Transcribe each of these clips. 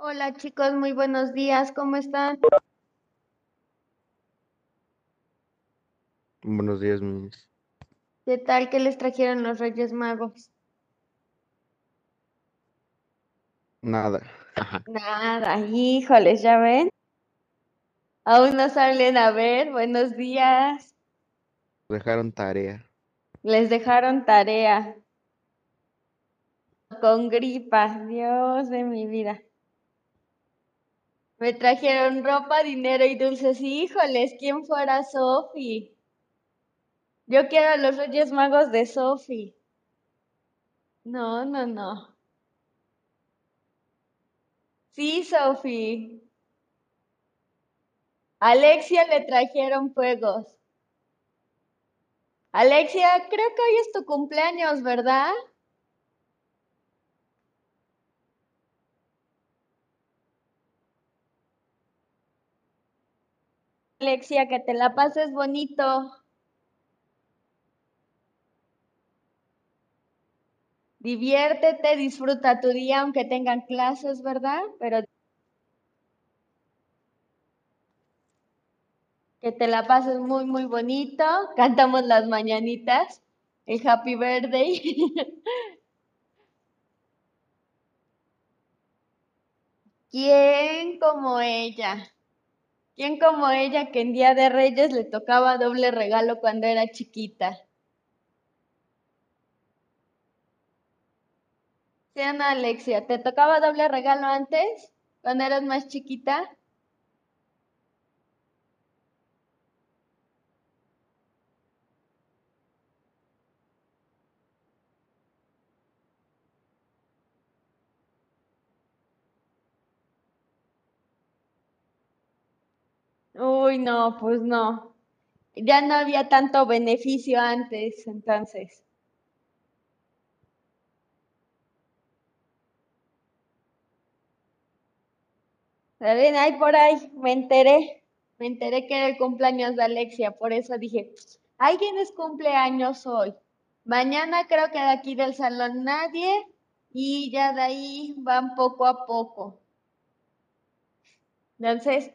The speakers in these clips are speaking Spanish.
Hola chicos, muy buenos días, ¿cómo están? Buenos días, mis. ¿Qué tal? ¿Qué les trajeron los Reyes Magos? Nada. Nada, híjoles, ¿ya ven? Aún no salen a ver, buenos días. Dejaron tarea. Les dejaron tarea. Con gripa, Dios de mi vida. Me trajeron ropa, dinero y dulces. Híjoles, ¿quién fuera Sofi? Yo quiero a los Reyes Magos de Sofi. No, no, no. Sí, Sofi. Alexia le trajeron fuegos. Alexia, creo que hoy es tu cumpleaños, ¿verdad? Alexia, que te la pases bonito. Diviértete, disfruta tu día, aunque tengan clases, ¿verdad? Pero que te la pases muy, muy bonito. Cantamos las mañanitas, el Happy Birthday. ¿Quién como ella? ¿Quién como ella que en Día de Reyes le tocaba doble regalo cuando era chiquita? ¿Sí, Ana Alexia? ¿Te tocaba doble regalo antes, cuando eras más chiquita? Uy, no, pues no. Ya no había tanto beneficio antes, entonces. ¿Saben? Ahí por ahí me enteré. Me enteré que era el cumpleaños de Alexia, por eso dije, ¿alguien es cumpleaños hoy? Mañana creo que de aquí del salón nadie y ya de ahí van poco a poco. Entonces,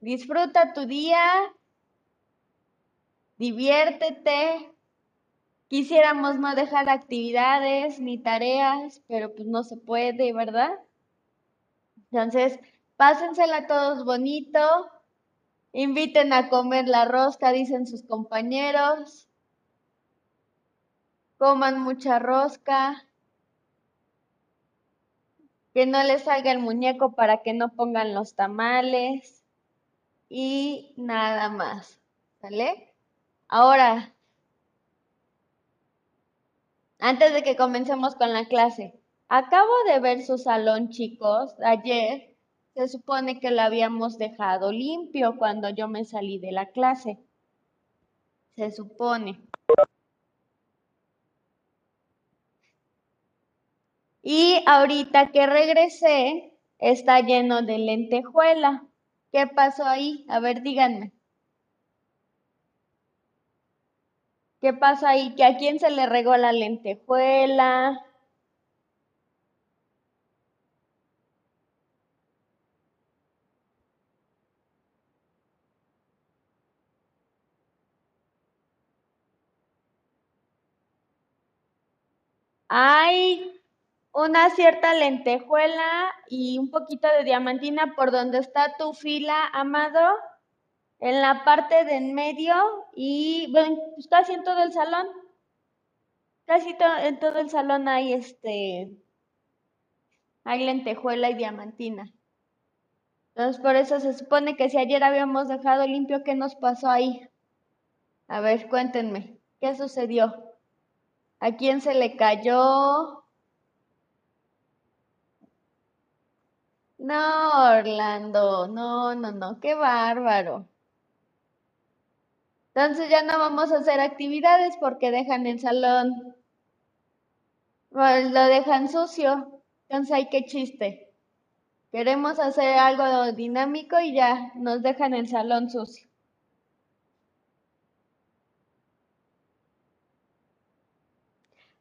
disfruta tu día, diviértete. Quisiéramos no dejar actividades ni tareas, pero pues no se puede, ¿verdad? Entonces, pásensela todos bonito. Inviten a comer la rosca, dicen sus compañeros. Coman mucha rosca. Que no les salga el muñeco para que no pongan los tamales. Y nada más. ¿Sale? Ahora, antes de que comencemos con la clase, acabo de ver su salón, chicos, ayer, se supone que lo habíamos dejado limpio cuando yo me salí de la clase. Se supone. Y ahorita que regresé, está lleno de lentejuela. ¿Qué pasó ahí? A ver, díganme. ¿Qué pasa ahí? ¿Que a quién se le regó la lentejuela? Hay una cierta lentejuela y un poquito de diamantina por donde está tu fila, amado, en la parte de en medio y bueno, pues casi en todo el salón. Casi en todo el salón hay este hay lentejuela y diamantina. Entonces por eso se supone que si ayer habíamos dejado limpio, ¿qué nos pasó ahí? A ver, cuéntenme, ¿qué sucedió? ¿A quién se le cayó? No, Orlando, no, no, no, qué bárbaro. Entonces ya no vamos a hacer actividades porque dejan el salón, pues, lo dejan sucio. Entonces, hay qué chiste. Queremos hacer algo dinámico y ya nos dejan el salón sucio.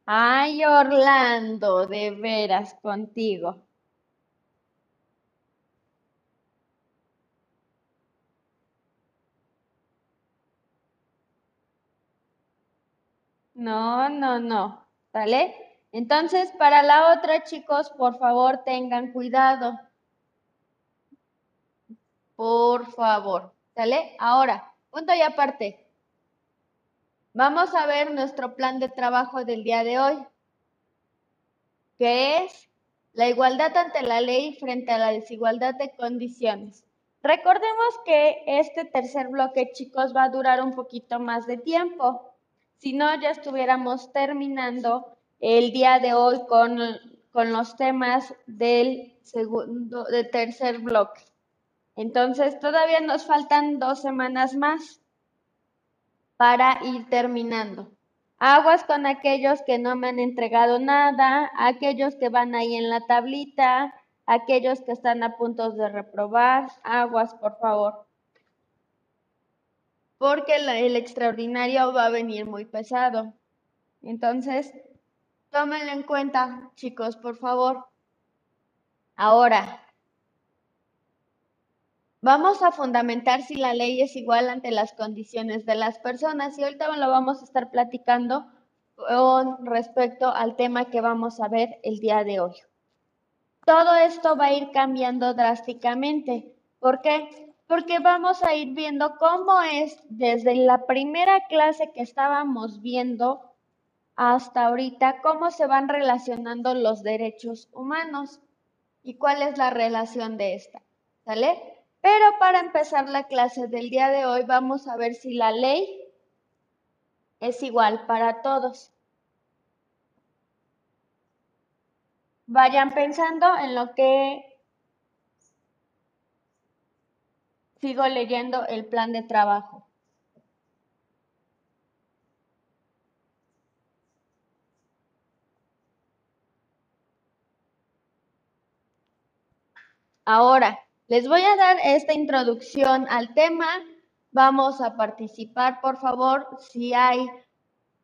Ay, Orlando, de veras contigo. No, no, no. ¿Vale? Entonces, para la otra, chicos, por favor, tengan cuidado. Por favor. ¿Sale? Ahora, punto y aparte. Vamos a ver nuestro plan de trabajo del día de hoy, que es la igualdad ante la ley frente a la desigualdad de condiciones. Recordemos que este tercer bloque, chicos, va a durar un poquito más de tiempo. Si no, ya estuviéramos terminando el día de hoy con, con los temas del segundo, del tercer bloque. Entonces, todavía nos faltan dos semanas más para ir terminando. Aguas con aquellos que no me han entregado nada, aquellos que van ahí en la tablita, aquellos que están a punto de reprobar. Aguas, por favor porque el extraordinario va a venir muy pesado. Entonces, tómenlo en cuenta, chicos, por favor. Ahora, vamos a fundamentar si la ley es igual ante las condiciones de las personas y ahorita lo vamos a estar platicando con respecto al tema que vamos a ver el día de hoy. Todo esto va a ir cambiando drásticamente. ¿Por qué? Porque vamos a ir viendo cómo es desde la primera clase que estábamos viendo hasta ahorita, cómo se van relacionando los derechos humanos y cuál es la relación de esta. ¿Sale? Pero para empezar la clase del día de hoy vamos a ver si la ley es igual para todos. Vayan pensando en lo que Sigo leyendo el plan de trabajo. Ahora, les voy a dar esta introducción al tema. Vamos a participar, por favor. Si hay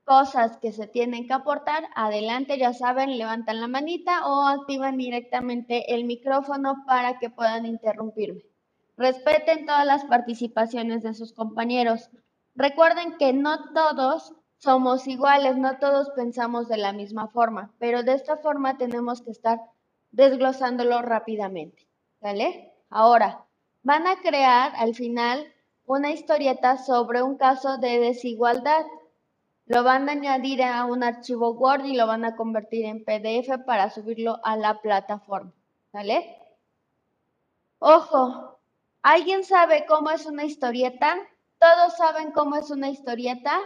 cosas que se tienen que aportar, adelante, ya saben, levantan la manita o activan directamente el micrófono para que puedan interrumpirme. Respeten todas las participaciones de sus compañeros. Recuerden que no todos somos iguales, no todos pensamos de la misma forma, pero de esta forma tenemos que estar desglosándolo rápidamente. ¿Vale? Ahora, van a crear al final una historieta sobre un caso de desigualdad. Lo van a añadir a un archivo Word y lo van a convertir en PDF para subirlo a la plataforma. ¿Vale? Ojo, ¿Alguien sabe cómo es una historieta? ¿Todos saben cómo es una historieta?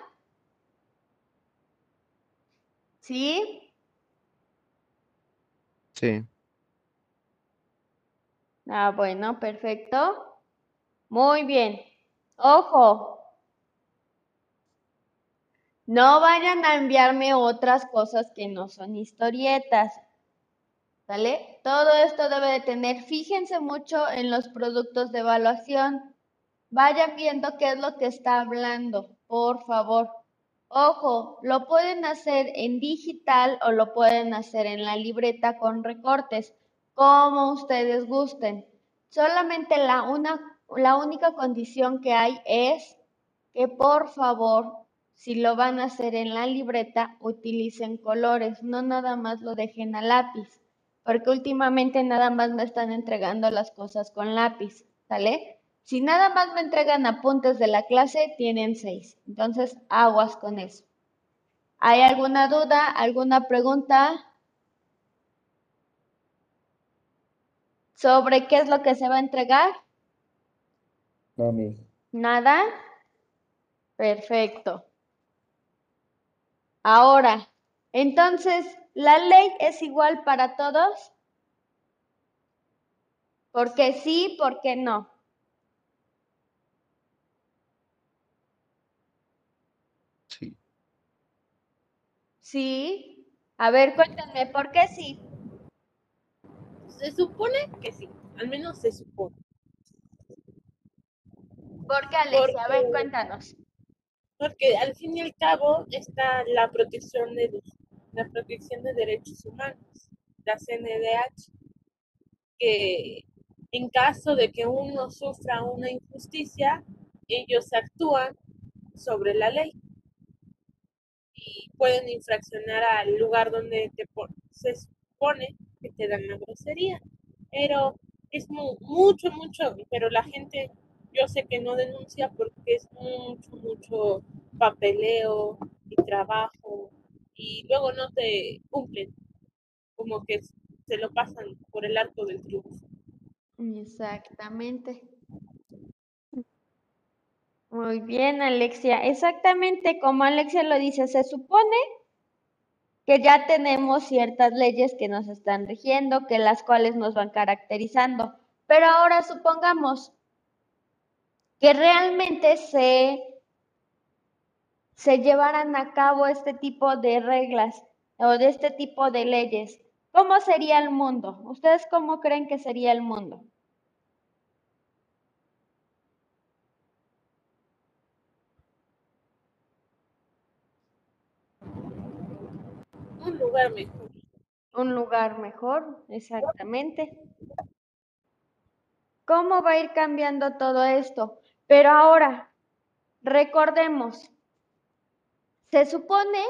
¿Sí? Sí. Ah, bueno, perfecto. Muy bien. Ojo. No vayan a enviarme otras cosas que no son historietas. Todo esto debe de tener, fíjense mucho en los productos de evaluación. Vayan viendo qué es lo que está hablando, por favor. Ojo, lo pueden hacer en digital o lo pueden hacer en la libreta con recortes, como ustedes gusten. Solamente la, una, la única condición que hay es que por favor, si lo van a hacer en la libreta, utilicen colores, no nada más lo dejen a lápiz, porque últimamente nada más me están entregando las cosas con lápiz, ¿sale? Si nada más me entregan apuntes de la clase, tienen seis. Entonces, aguas con eso. ¿Hay alguna duda, alguna pregunta sobre qué es lo que se va a entregar? No, mi. ¿Nada? Perfecto. Ahora, entonces, ¿la ley es igual para todos? ¿Por qué sí? ¿Por qué no? Sí. Sí. A ver, cuéntame, ¿por qué sí? Se supone que sí, al menos se supone. ¿Por qué, Alexia? A ver, Porque- cuéntanos. Porque al fin y al cabo está la protección de los- la protección de derechos humanos, la CNDH, que en caso de que uno sufra una injusticia, ellos actúan sobre la ley y pueden infraccionar al lugar donde te se supone que te dan la grosería. Pero es mu- mucho, mucho, pero la gente yo sé que no denuncia porque es mucho, mucho papeleo y trabajo y luego no te cumplen, como que se lo pasan por el arco del triunfo. Exactamente. Muy bien, Alexia. Exactamente como Alexia lo dice, se supone que ya tenemos ciertas leyes que nos están rigiendo, que las cuales nos van caracterizando. Pero ahora supongamos que realmente se, se llevaran a cabo este tipo de reglas o de este tipo de leyes. ¿Cómo sería el mundo? ¿Ustedes cómo creen que sería el mundo? Un lugar mejor. Un lugar mejor, exactamente. ¿Cómo va a ir cambiando todo esto? Pero ahora, recordemos, se supone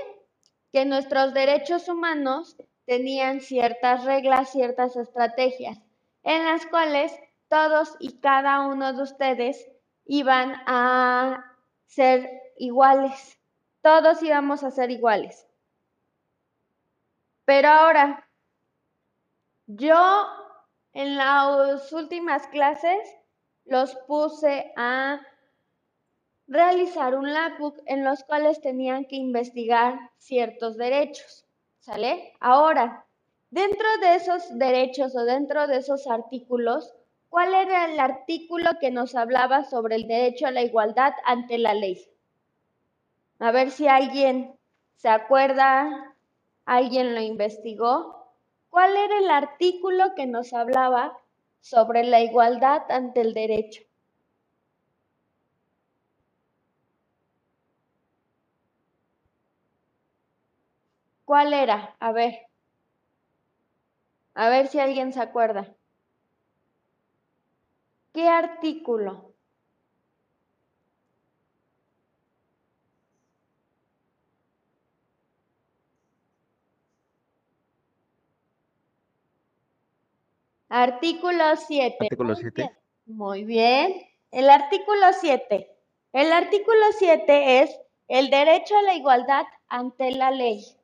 que nuestros derechos humanos tenían ciertas reglas, ciertas estrategias, en las cuales todos y cada uno de ustedes iban a ser iguales. Todos íbamos a ser iguales. Pero ahora, yo en las últimas clases los puse a realizar un labbook en los cuales tenían que investigar ciertos derechos, ¿sale? Ahora, dentro de esos derechos o dentro de esos artículos, ¿cuál era el artículo que nos hablaba sobre el derecho a la igualdad ante la ley? A ver si alguien se acuerda, alguien lo investigó. ¿Cuál era el artículo que nos hablaba sobre la igualdad ante el derecho? ¿Cuál era? A ver. A ver si alguien se acuerda. ¿Qué artículo? Artículo 7. Artículo Muy 7. bien. Muy bien. El artículo 7. El artículo 7 es el derecho a la igualdad ante la ley.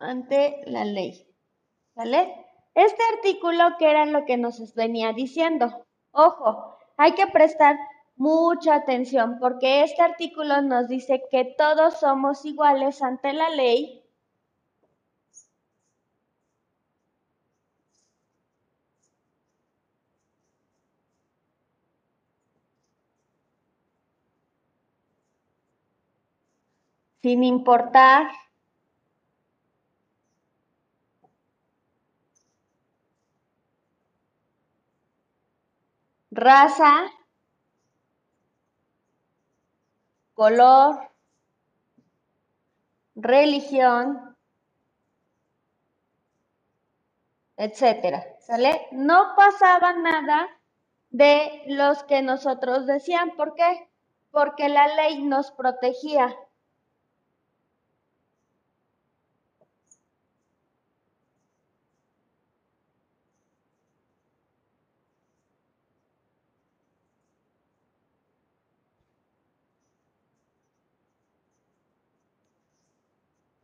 Ante la ley. ¿Vale? Este artículo, ¿qué era lo que nos venía diciendo? Ojo, hay que prestar mucha atención porque este artículo nos dice que todos somos iguales ante la ley. sin importar raza, color, religión, etcétera. ¿Sale? No pasaba nada de los que nosotros decían. ¿Por qué? Porque la ley nos protegía.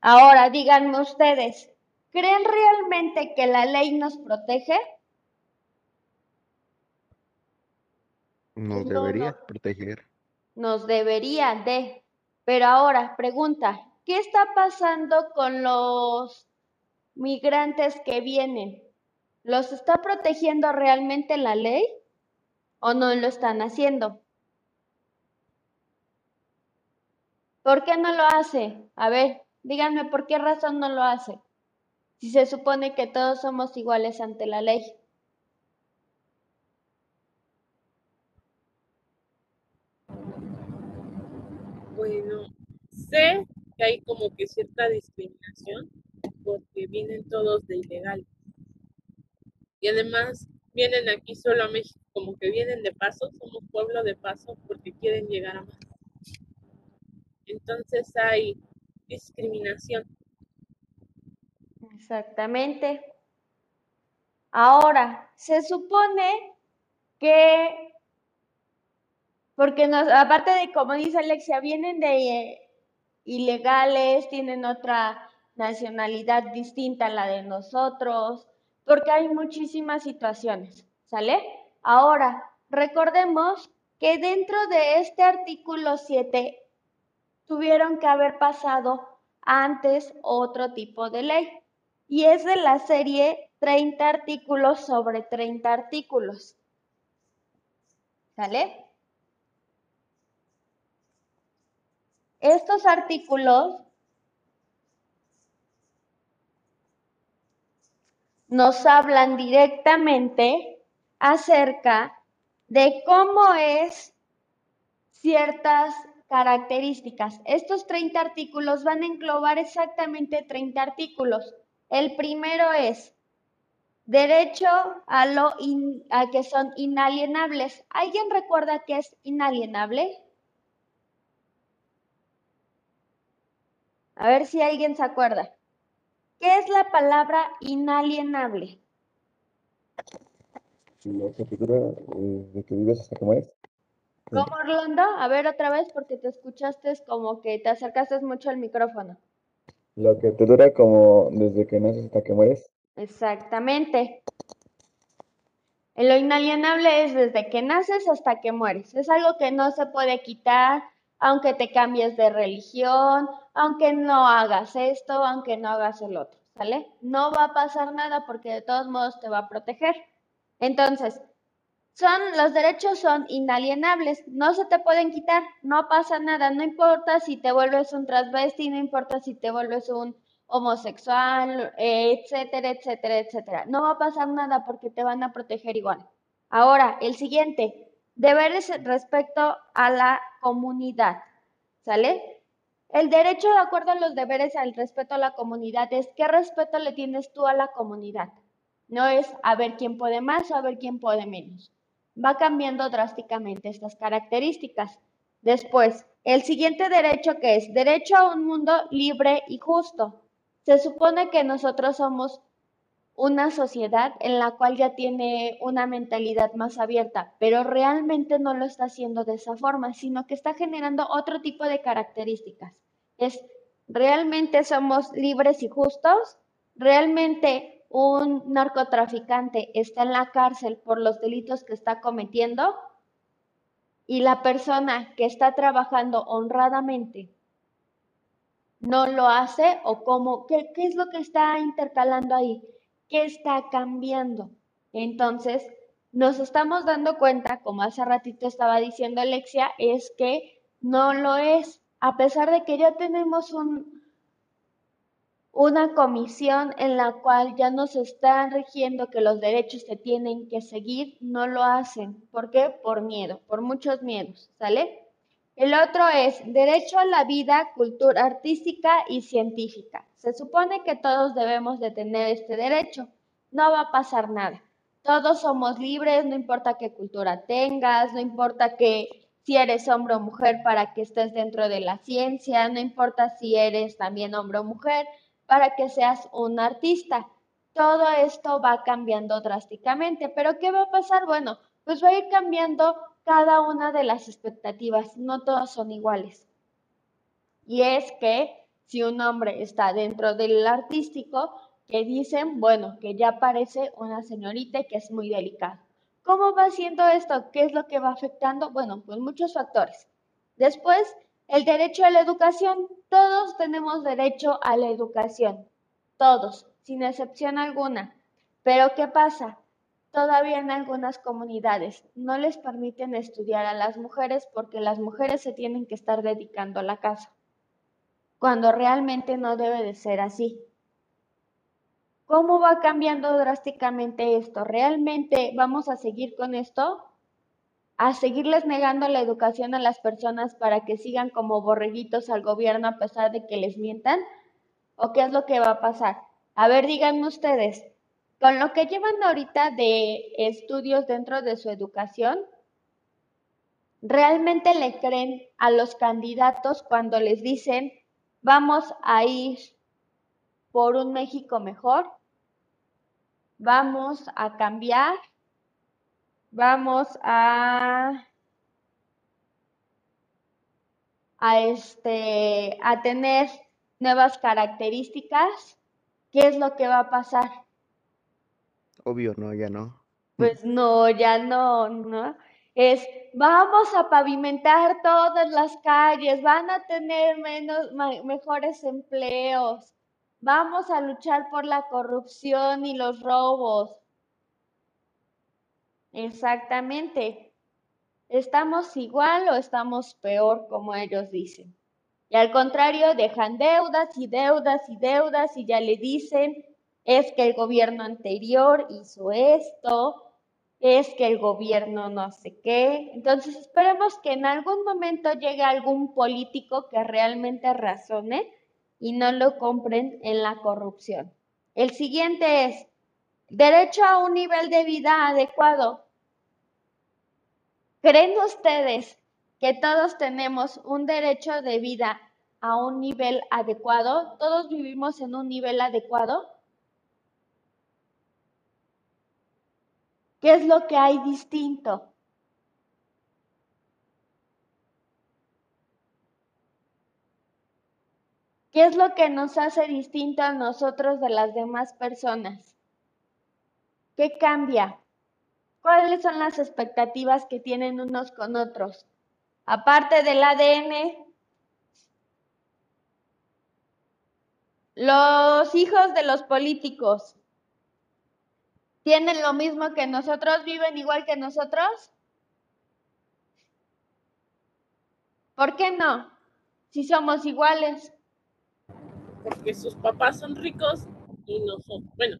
Ahora, díganme ustedes, ¿creen realmente que la ley nos protege? Nos No, debería no. proteger. Nos debería de. Pero ahora, pregunta, ¿qué está pasando con los migrantes que vienen? ¿Los está protegiendo realmente la ley o no lo están haciendo? ¿Por qué no lo hace? A ver, díganme por qué razón no lo hace. Si se supone que todos somos iguales ante la ley. Bueno, sé que hay como que cierta discriminación porque vienen todos de ilegales. Y además vienen aquí solo a México, como que vienen de paso, somos pueblo de paso porque quieren llegar a más. Entonces hay discriminación. Exactamente. Ahora, se supone que, porque aparte de, como dice Alexia, vienen de eh, ilegales, tienen otra nacionalidad distinta a la de nosotros, porque hay muchísimas situaciones, ¿sale? Ahora, recordemos que dentro de este artículo 7 tuvieron que haber pasado antes otro tipo de ley. Y es de la serie 30 artículos sobre 30 artículos. ¿Sale? Estos artículos nos hablan directamente acerca de cómo es ciertas características. Estos 30 artículos van a englobar exactamente 30 artículos. El primero es derecho a lo in- a que son inalienables. ¿Alguien recuerda qué es inalienable? A ver si alguien se acuerda. ¿Qué es la palabra inalienable? Eh, de que vives hasta que mueres. ¿Cómo, Orlando? A ver otra vez porque te escuchaste como que te acercaste mucho al micrófono. Lo que te dura como desde que naces hasta que mueres. Exactamente. En lo inalienable es desde que naces hasta que mueres. Es algo que no se puede quitar, aunque te cambies de religión, aunque no hagas esto, aunque no hagas el otro, ¿sale? No va a pasar nada porque de todos modos te va a proteger. Entonces, son, los derechos son inalienables, no se te pueden quitar, no pasa nada, no importa si te vuelves un transvesti, no importa si te vuelves un homosexual, etcétera, etcétera, etcétera. No va a pasar nada porque te van a proteger igual. Ahora, el siguiente, deberes respecto a la comunidad, ¿sale? El derecho de acuerdo a los deberes al respeto a la comunidad es qué respeto le tienes tú a la comunidad. No es a ver quién puede más o a ver quién puede menos. Va cambiando drásticamente estas características. Después, el siguiente derecho que es derecho a un mundo libre y justo. Se supone que nosotros somos una sociedad en la cual ya tiene una mentalidad más abierta, pero realmente no lo está haciendo de esa forma, sino que está generando otro tipo de características. Es, ¿realmente somos libres y justos? ¿Realmente un narcotraficante está en la cárcel por los delitos que está cometiendo y la persona que está trabajando honradamente no lo hace o cómo, qué, qué es lo que está intercalando ahí, qué está cambiando. Entonces, nos estamos dando cuenta, como hace ratito estaba diciendo Alexia, es que no lo es, a pesar de que ya tenemos un, una comisión en la cual ya nos están rigiendo que los derechos se tienen que seguir, no lo hacen. ¿Por qué? Por miedo, por muchos miedos, ¿sale? El otro es derecho a la vida, cultura artística y científica. Se supone que todos debemos de tener este derecho. No va a pasar nada. Todos somos libres, no importa qué cultura tengas, no importa que si eres hombre o mujer para que estés dentro de la ciencia, no importa si eres también hombre o mujer para que seas un artista. Todo esto va cambiando drásticamente, pero ¿qué va a pasar? Bueno, pues va a ir cambiando cada una de las expectativas, no todas son iguales. Y es que si un hombre está dentro del artístico, que dicen, bueno, que ya parece una señorita y que es muy delicado. ¿Cómo va siendo esto? ¿Qué es lo que va afectando? Bueno, pues muchos factores. Después, el derecho a la educación. Todos tenemos derecho a la educación. Todos, sin excepción alguna. Pero ¿qué pasa? Todavía en algunas comunidades no les permiten estudiar a las mujeres porque las mujeres se tienen que estar dedicando a la casa, cuando realmente no debe de ser así. ¿Cómo va cambiando drásticamente esto? ¿Realmente vamos a seguir con esto? A seguirles negando la educación a las personas para que sigan como borreguitos al gobierno a pesar de que les mientan? ¿O qué es lo que va a pasar? A ver, díganme ustedes, con lo que llevan ahorita de estudios dentro de su educación, ¿realmente le creen a los candidatos cuando les dicen vamos a ir por un México mejor? ¿Vamos a cambiar? Vamos a, a, este, a tener nuevas características, ¿qué es lo que va a pasar? Obvio, no, ya no. Pues no, ya no, ¿no? Es, vamos a pavimentar todas las calles, van a tener menos, mejores empleos, vamos a luchar por la corrupción y los robos, Exactamente. ¿Estamos igual o estamos peor, como ellos dicen? Y al contrario, dejan deudas y deudas y deudas y ya le dicen, es que el gobierno anterior hizo esto, es que el gobierno no sé qué. Entonces esperemos que en algún momento llegue algún político que realmente razone y no lo compren en la corrupción. El siguiente es derecho a un nivel de vida adecuado. ¿Creen ustedes que todos tenemos un derecho de vida a un nivel adecuado? ¿Todos vivimos en un nivel adecuado? ¿Qué es lo que hay distinto? ¿Qué es lo que nos hace distinto a nosotros de las demás personas? ¿Qué cambia? ¿Cuáles son las expectativas que tienen unos con otros? Aparte del ADN, los hijos de los políticos tienen lo mismo que nosotros, viven igual que nosotros. ¿Por qué no? Si somos iguales. Porque sus papás son ricos y nosotros, bueno,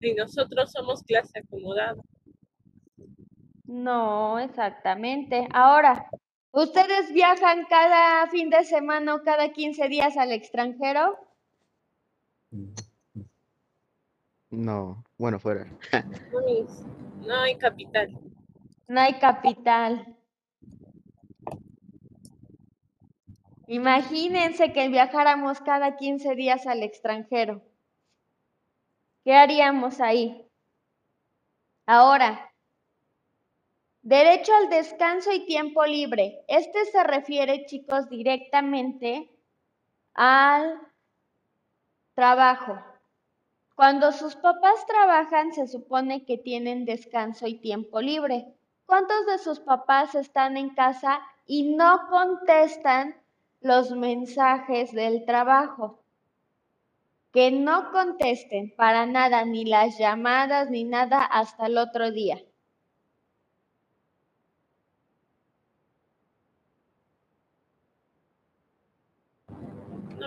y nosotros somos clase acomodada. No, exactamente. Ahora, ¿ustedes viajan cada fin de semana o cada 15 días al extranjero? No, bueno, fuera. No hay capital. No hay capital. Imagínense que viajáramos cada 15 días al extranjero. ¿Qué haríamos ahí? Ahora, Derecho al descanso y tiempo libre. Este se refiere, chicos, directamente al trabajo. Cuando sus papás trabajan, se supone que tienen descanso y tiempo libre. ¿Cuántos de sus papás están en casa y no contestan los mensajes del trabajo? Que no contesten para nada, ni las llamadas, ni nada hasta el otro día.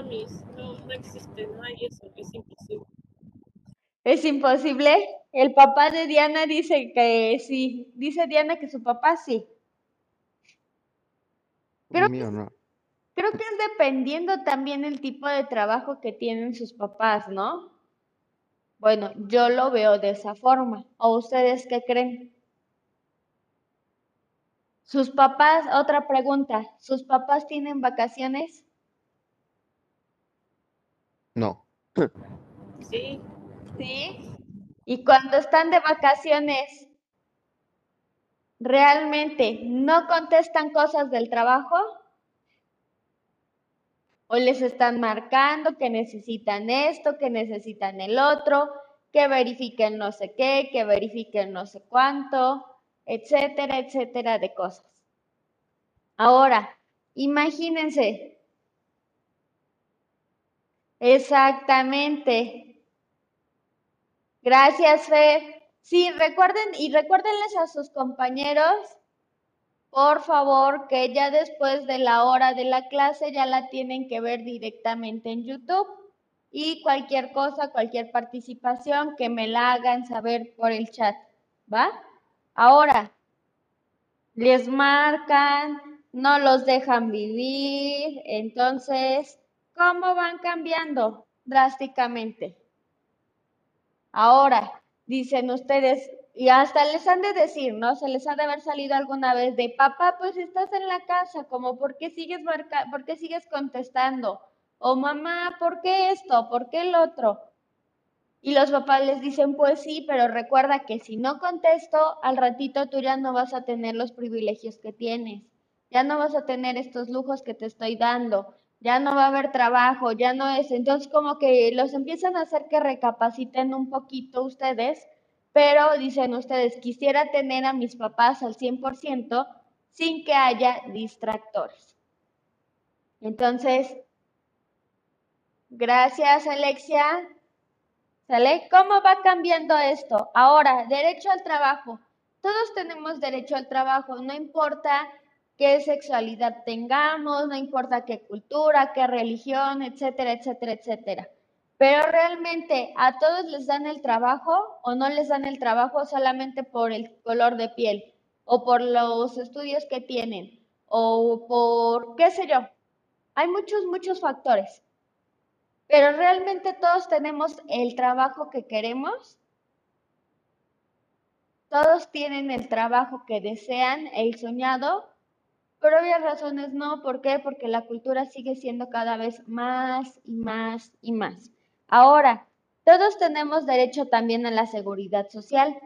No, no, no existe, no hay eso, es imposible. Es imposible. El papá de Diana dice que sí. Dice Diana que su papá sí. Creo mío no. creo que es dependiendo también el tipo de trabajo que tienen sus papás, ¿no? Bueno, yo lo veo de esa forma. ¿O ustedes qué creen? Sus papás, otra pregunta, ¿sus papás tienen vacaciones? No. Sí, Sí. Y cuando están de vacaciones, ¿realmente no contestan cosas del trabajo? ¿O les están marcando que necesitan esto, que necesitan el otro, que verifiquen no sé qué, que verifiquen no sé cuánto, etcétera, etcétera de cosas? Ahora, imagínense. Exactamente. Gracias, Fer. Sí, recuerden y recuérdenles a sus compañeros, por favor, que ya después de la hora de la clase ya la tienen que ver directamente en YouTube y cualquier cosa, cualquier participación que me la hagan saber por el chat, ¿va? Ahora, les marcan, no los dejan vivir, entonces, ¿cómo van cambiando drásticamente? Ahora, dicen ustedes, y hasta les han de decir, ¿no? Se les ha de haber salido alguna vez de, papá, pues estás en la casa, como, ¿por qué sigues, ¿por qué sigues contestando? O mamá, ¿por qué esto? ¿Por qué el otro? Y los papás les dicen, pues sí, pero recuerda que si no contesto, al ratito tú ya no vas a tener los privilegios que tienes, ya no vas a tener estos lujos que te estoy dando, ya no va a haber trabajo, ya no es. Entonces como que los empiezan a hacer que recapaciten un poquito ustedes, pero dicen ustedes, quisiera tener a mis papás al 100% sin que haya distractores. Entonces, gracias Alexia. ¿Sale? ¿Cómo va cambiando esto? Ahora, derecho al trabajo. Todos tenemos derecho al trabajo, no importa qué sexualidad tengamos, no importa qué cultura, qué religión, etcétera, etcétera, etcétera. Pero realmente a todos les dan el trabajo o no les dan el trabajo solamente por el color de piel o por los estudios que tienen o por qué sé yo. Hay muchos, muchos factores. Pero realmente todos tenemos el trabajo que queremos. Todos tienen el trabajo que desean, el soñado. Por obvias razones no. ¿Por qué? Porque la cultura sigue siendo cada vez más y más y más. Ahora, todos tenemos derecho también a la seguridad social.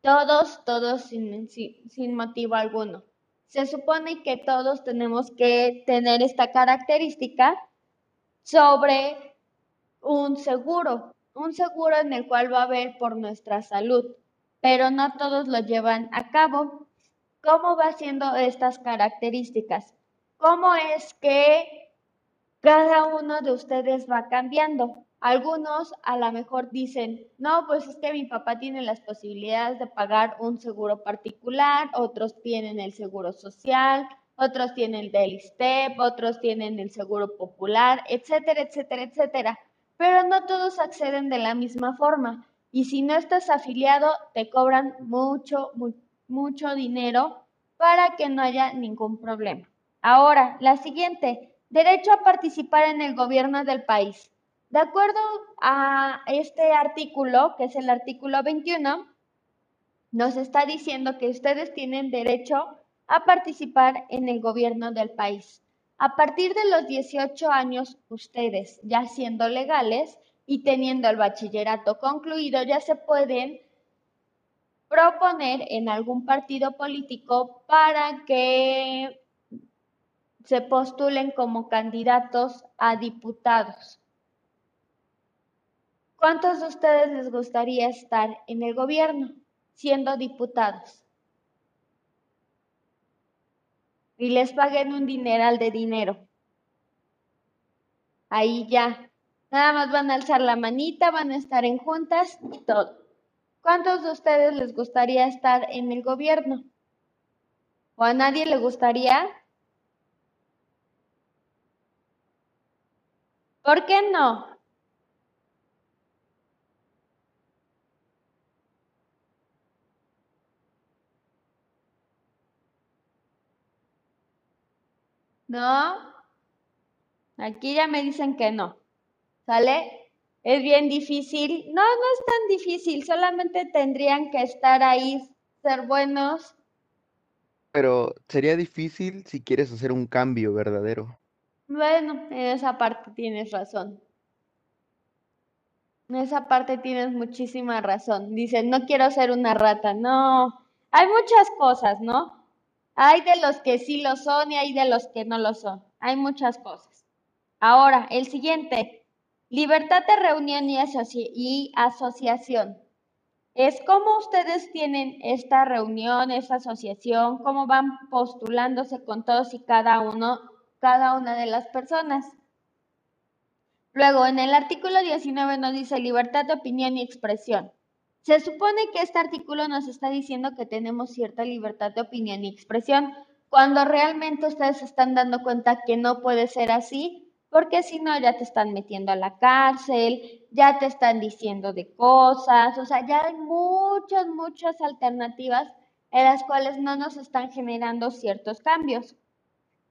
Todos, todos sin, sin, sin motivo alguno. Se supone que todos tenemos que tener esta característica sobre un seguro, un seguro en el cual va a haber por nuestra salud, pero no todos lo llevan a cabo. ¿Cómo va siendo estas características? ¿Cómo es que cada uno de ustedes va cambiando? Algunos a lo mejor dicen, no, pues es que mi papá tiene las posibilidades de pagar un seguro particular, otros tienen el seguro social, otros tienen el del STEP, otros tienen el seguro popular, etcétera, etcétera, etcétera. Pero no todos acceden de la misma forma. Y si no estás afiliado, te cobran mucho, mu mucho dinero para que no haya ningún problema. Ahora, la siguiente, derecho a participar en el gobierno del país. De acuerdo a este artículo, que es el artículo 21, nos está diciendo que ustedes tienen derecho a participar en el gobierno del país. A partir de los 18 años, ustedes, ya siendo legales y teniendo el bachillerato concluido, ya se pueden proponer en algún partido político para que se postulen como candidatos a diputados. ¿Cuántos de ustedes les gustaría estar en el gobierno siendo diputados? Y les paguen un dineral de dinero. Ahí ya. Nada más van a alzar la manita, van a estar en juntas y todo. ¿Cuántos de ustedes les gustaría estar en el gobierno? ¿O a nadie le gustaría? ¿Por qué no? ¿No? Aquí ya me dicen que no. ¿Sale? Es bien difícil. No, no es tan difícil. Solamente tendrían que estar ahí, ser buenos. Pero sería difícil si quieres hacer un cambio verdadero. Bueno, en esa parte tienes razón. En esa parte tienes muchísima razón. Dicen, no quiero ser una rata. No, hay muchas cosas, ¿no? Hay de los que sí lo son y hay de los que no lo son. Hay muchas cosas. Ahora, el siguiente. Libertad de reunión y, asoci y asociación. Es cómo ustedes tienen esta reunión, esta asociación, cómo van postulándose con todos y cada uno, cada una de las personas. Luego, en el artículo 19 nos dice libertad de opinión y expresión. Se supone que este artículo nos está diciendo que tenemos cierta libertad de opinión y expresión, cuando realmente ustedes se están dando cuenta que no puede ser así, porque si no ya te están metiendo a la cárcel, ya te están diciendo de cosas, o sea, ya hay muchas, muchas alternativas en las cuales no nos están generando ciertos cambios.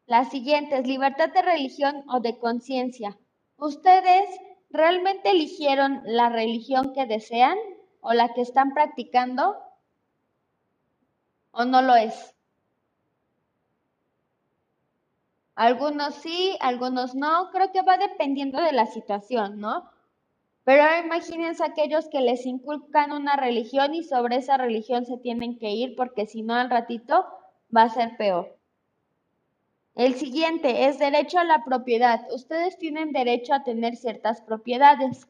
La siguiente es libertad de religión o de conciencia. ¿Ustedes realmente eligieron la religión que desean? o la que están practicando o no lo es. Algunos sí, algunos no. Creo que va dependiendo de la situación, ¿no? Pero imagínense aquellos que les inculcan una religión y sobre esa religión se tienen que ir porque si no al ratito va a ser peor. El siguiente es derecho a la propiedad. Ustedes tienen derecho a tener ciertas propiedades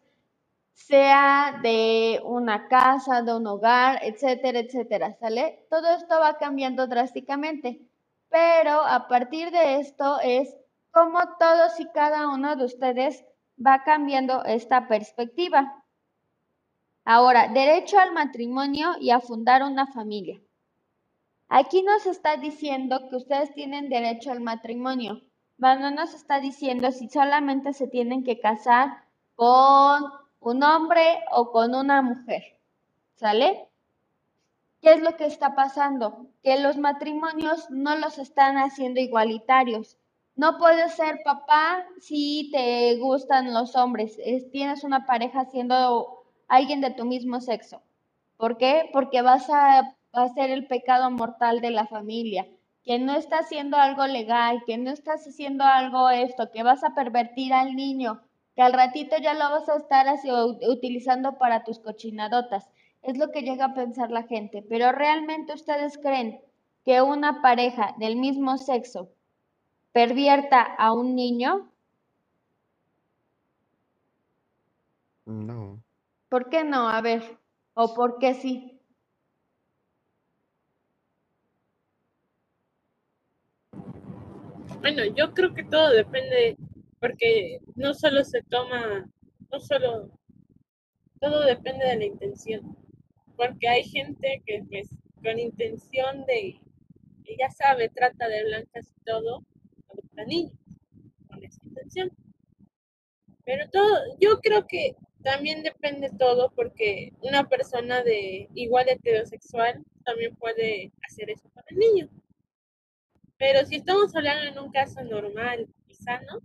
sea de una casa, de un hogar, etcétera, etcétera, ¿sale? Todo esto va cambiando drásticamente, pero a partir de esto es cómo todos y cada uno de ustedes va cambiando esta perspectiva. Ahora, derecho al matrimonio y a fundar una familia. Aquí nos está diciendo que ustedes tienen derecho al matrimonio. No nos está diciendo si solamente se tienen que casar con un hombre o con una mujer. ¿Sale? ¿Qué es lo que está pasando? Que los matrimonios no los están haciendo igualitarios. No puedes ser papá si te gustan los hombres. tienes una pareja siendo alguien de tu mismo sexo. ¿Por qué? Porque vas a hacer el pecado mortal de la familia. Que no estás haciendo algo legal, que no estás haciendo algo esto, que vas a pervertir al niño que al ratito ya lo vas a estar utilizando para tus cochinadotas. Es lo que llega a pensar la gente. Pero realmente ustedes creen que una pareja del mismo sexo pervierta a un niño? No. ¿Por qué no? A ver, ¿o por qué sí? Bueno, yo creo que todo depende porque no solo se toma, no solo, todo depende de la intención, porque hay gente que pues con intención de, ya sabe, trata de blancas y todo, adopta niños, con esa intención. Pero todo, yo creo que también depende todo porque una persona de igual heterosexual también puede hacer eso con el niño. Pero si estamos hablando en un caso normal y sano,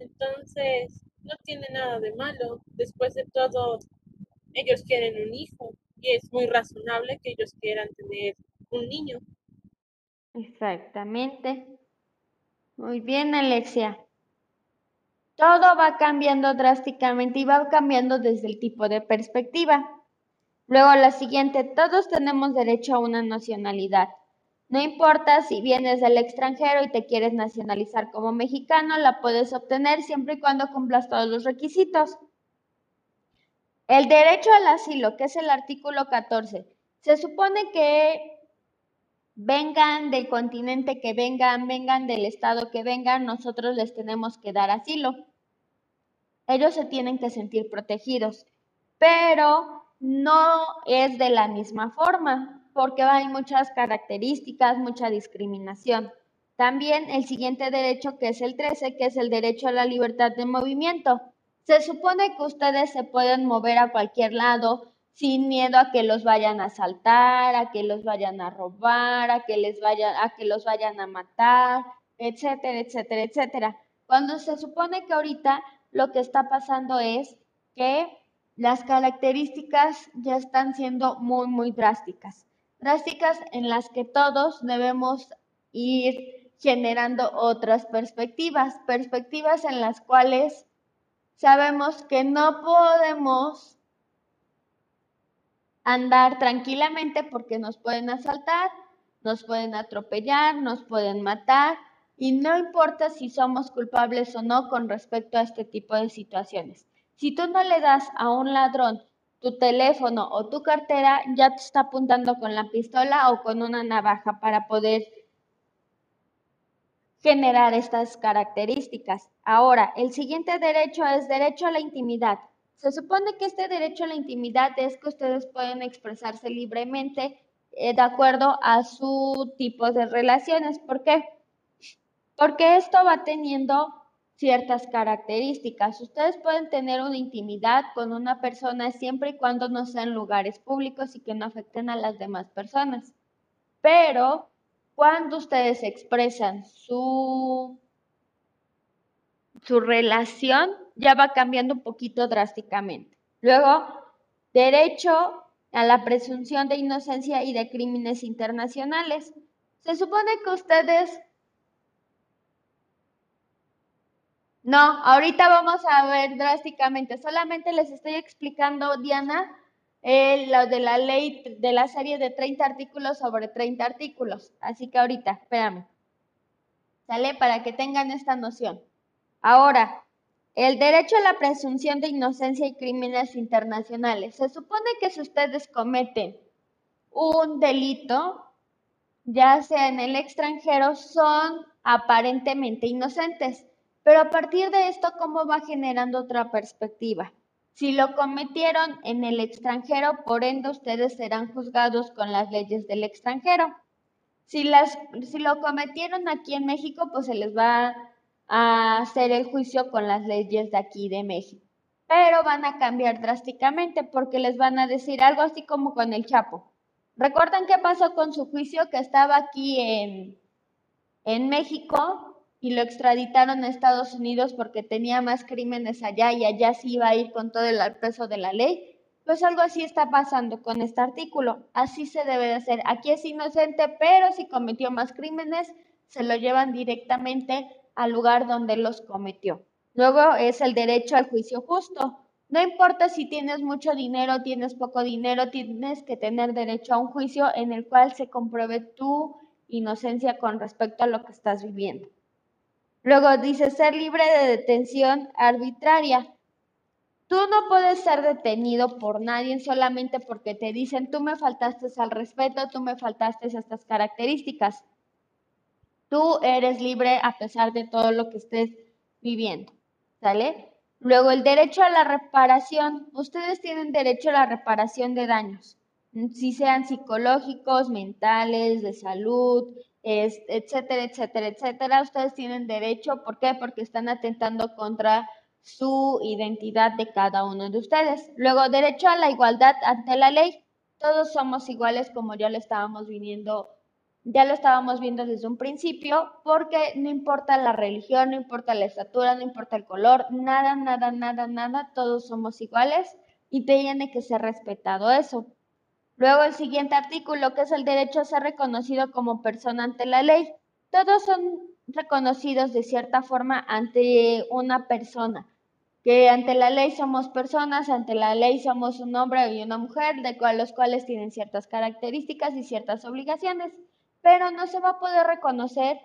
entonces, no tiene nada de malo. Después de todo, ellos quieren un hijo y es muy razonable que ellos quieran tener un niño. Exactamente. Muy bien, Alexia. Todo va cambiando drásticamente y va cambiando desde el tipo de perspectiva. Luego la siguiente, todos tenemos derecho a una nacionalidad. No importa si vienes del extranjero y te quieres nacionalizar como mexicano, la puedes obtener siempre y cuando cumplas todos los requisitos. El derecho al asilo, que es el artículo 14, se supone que vengan del continente que vengan, vengan del estado que vengan, nosotros les tenemos que dar asilo. Ellos se tienen que sentir protegidos, pero no es de la misma forma, porque hay muchas características, mucha discriminación. También el siguiente derecho, que es el 13, que es el derecho a la libertad de movimiento. Se supone que ustedes se pueden mover a cualquier lado sin miedo a que los vayan a asaltar, a que los vayan a robar, a que les vayan, a que los vayan a matar, etcétera, etcétera, etcétera. Cuando se supone que ahorita lo que está pasando es que las características ya están siendo muy, muy drásticas. Drásticas en las que todos debemos ir generando otras perspectivas, perspectivas en las cuales sabemos que no podemos andar tranquilamente porque nos pueden asaltar, nos pueden atropellar, nos pueden matar y no importa si somos culpables o no con respecto a este tipo de situaciones. Si tú no le das a un ladrón tu teléfono o tu cartera, ya te está apuntando con la pistola o con una navaja para poder generar estas características. Ahora, el siguiente derecho es derecho a la intimidad. Se supone que este derecho a la intimidad es que ustedes pueden expresarse libremente eh, de acuerdo a su tipo de relaciones. ¿Por qué? Porque esto va teniendo ciertas características. Ustedes pueden tener una intimidad con una persona siempre y cuando no sean lugares públicos y que no afecten a las demás personas. Pero cuando ustedes expresan su, su relación, ya va cambiando un poquito drásticamente. Luego, derecho a la presunción de inocencia y de crímenes internacionales. Se supone que ustedes... No, ahorita vamos a ver drásticamente. Solamente les estoy explicando, Diana, eh, lo de la ley de la serie de 30 artículos sobre 30 artículos. Así que ahorita, espérame. ¿Sale? Para que tengan esta noción. Ahora, el derecho a la presunción de inocencia y crímenes internacionales. Se supone que si ustedes cometen un delito, ya sea en el extranjero, son aparentemente inocentes. Pero a partir de esto, ¿cómo va generando otra perspectiva? Si lo cometieron en el extranjero, por ende ustedes serán juzgados con las leyes del extranjero. Si, lo cometieron aquí en México, pues se les va a hacer el juicio con las leyes de aquí de México. Pero van a cambiar drásticamente porque les van a decir algo así como con el Chapo. ¿Recuerdan qué pasó con su juicio que estaba aquí en, en México y lo extraditaron a Estados Unidos porque tenía más crímenes allá y allá sí iba a ir con todo el peso de la ley? Pues algo así está pasando con este artículo. Así se debe de hacer. Aquí es inocente, pero si cometió más crímenes, se lo llevan directamente al lugar donde los cometió. Luego es el derecho al juicio justo. No importa si tienes mucho dinero, tienes poco dinero, tienes que tener derecho a un juicio en el cual se compruebe tu inocencia con respecto a lo que estás viviendo. Luego dice ser libre de detención arbitraria. Tú no puedes ser detenido por nadie solamente porque te dicen tú me faltaste al respeto, tú me faltaste estas características. Tú eres libre a pesar de todo lo que estés viviendo, ¿sale? Luego, el derecho a la reparación. Ustedes tienen derecho a la reparación de daños, si sean psicológicos, mentales, de salud, etcétera, etcétera, etcétera. Ustedes tienen derecho, ¿por qué? Porque están atentando contra su identidad de cada uno de ustedes. Luego, derecho a la igualdad ante la ley. Todos somos iguales como ya lo estábamos ya lo estábamos viendo desde un principio, porque no importa la religión, no importa la estatura, no importa el color, nada, nada, nada, nada, todos somos iguales y tiene que ser respetado eso. Luego el siguiente artículo, que es el derecho a ser reconocido como persona ante la ley. Todos son reconocidos de cierta forma ante una persona, que ante la ley somos personas, ante la ley somos un hombre y una mujer, de los cuales tienen ciertas características y ciertas obligaciones pero no se va a poder reconocer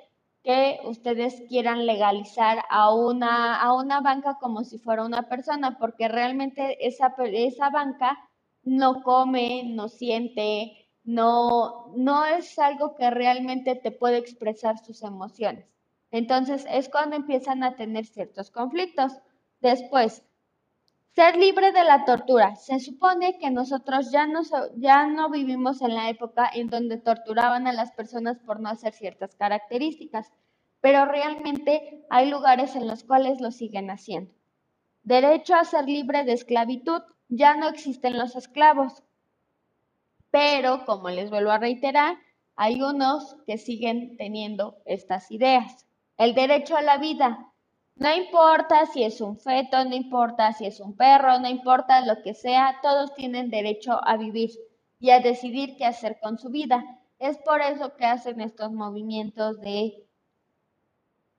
que ustedes quieran legalizar a una, a una banca como si fuera una persona, porque realmente esa, esa banca no come, no siente, no, no es algo que realmente te puede expresar sus emociones. Entonces es cuando empiezan a tener ciertos conflictos. Después, ser libre de la tortura. Se supone que nosotros ya no, ya no vivimos en la época en donde torturaban a las personas por no hacer ciertas características, pero realmente hay lugares en los cuales lo siguen haciendo. Derecho a ser libre de esclavitud. Ya no existen los esclavos, pero como les vuelvo a reiterar, hay unos que siguen teniendo estas ideas. El derecho a la vida. No importa si es un feto, no importa si es un perro, no importa lo que sea, todos tienen derecho a vivir y a decidir qué hacer con su vida. Es por eso que hacen estos movimientos de,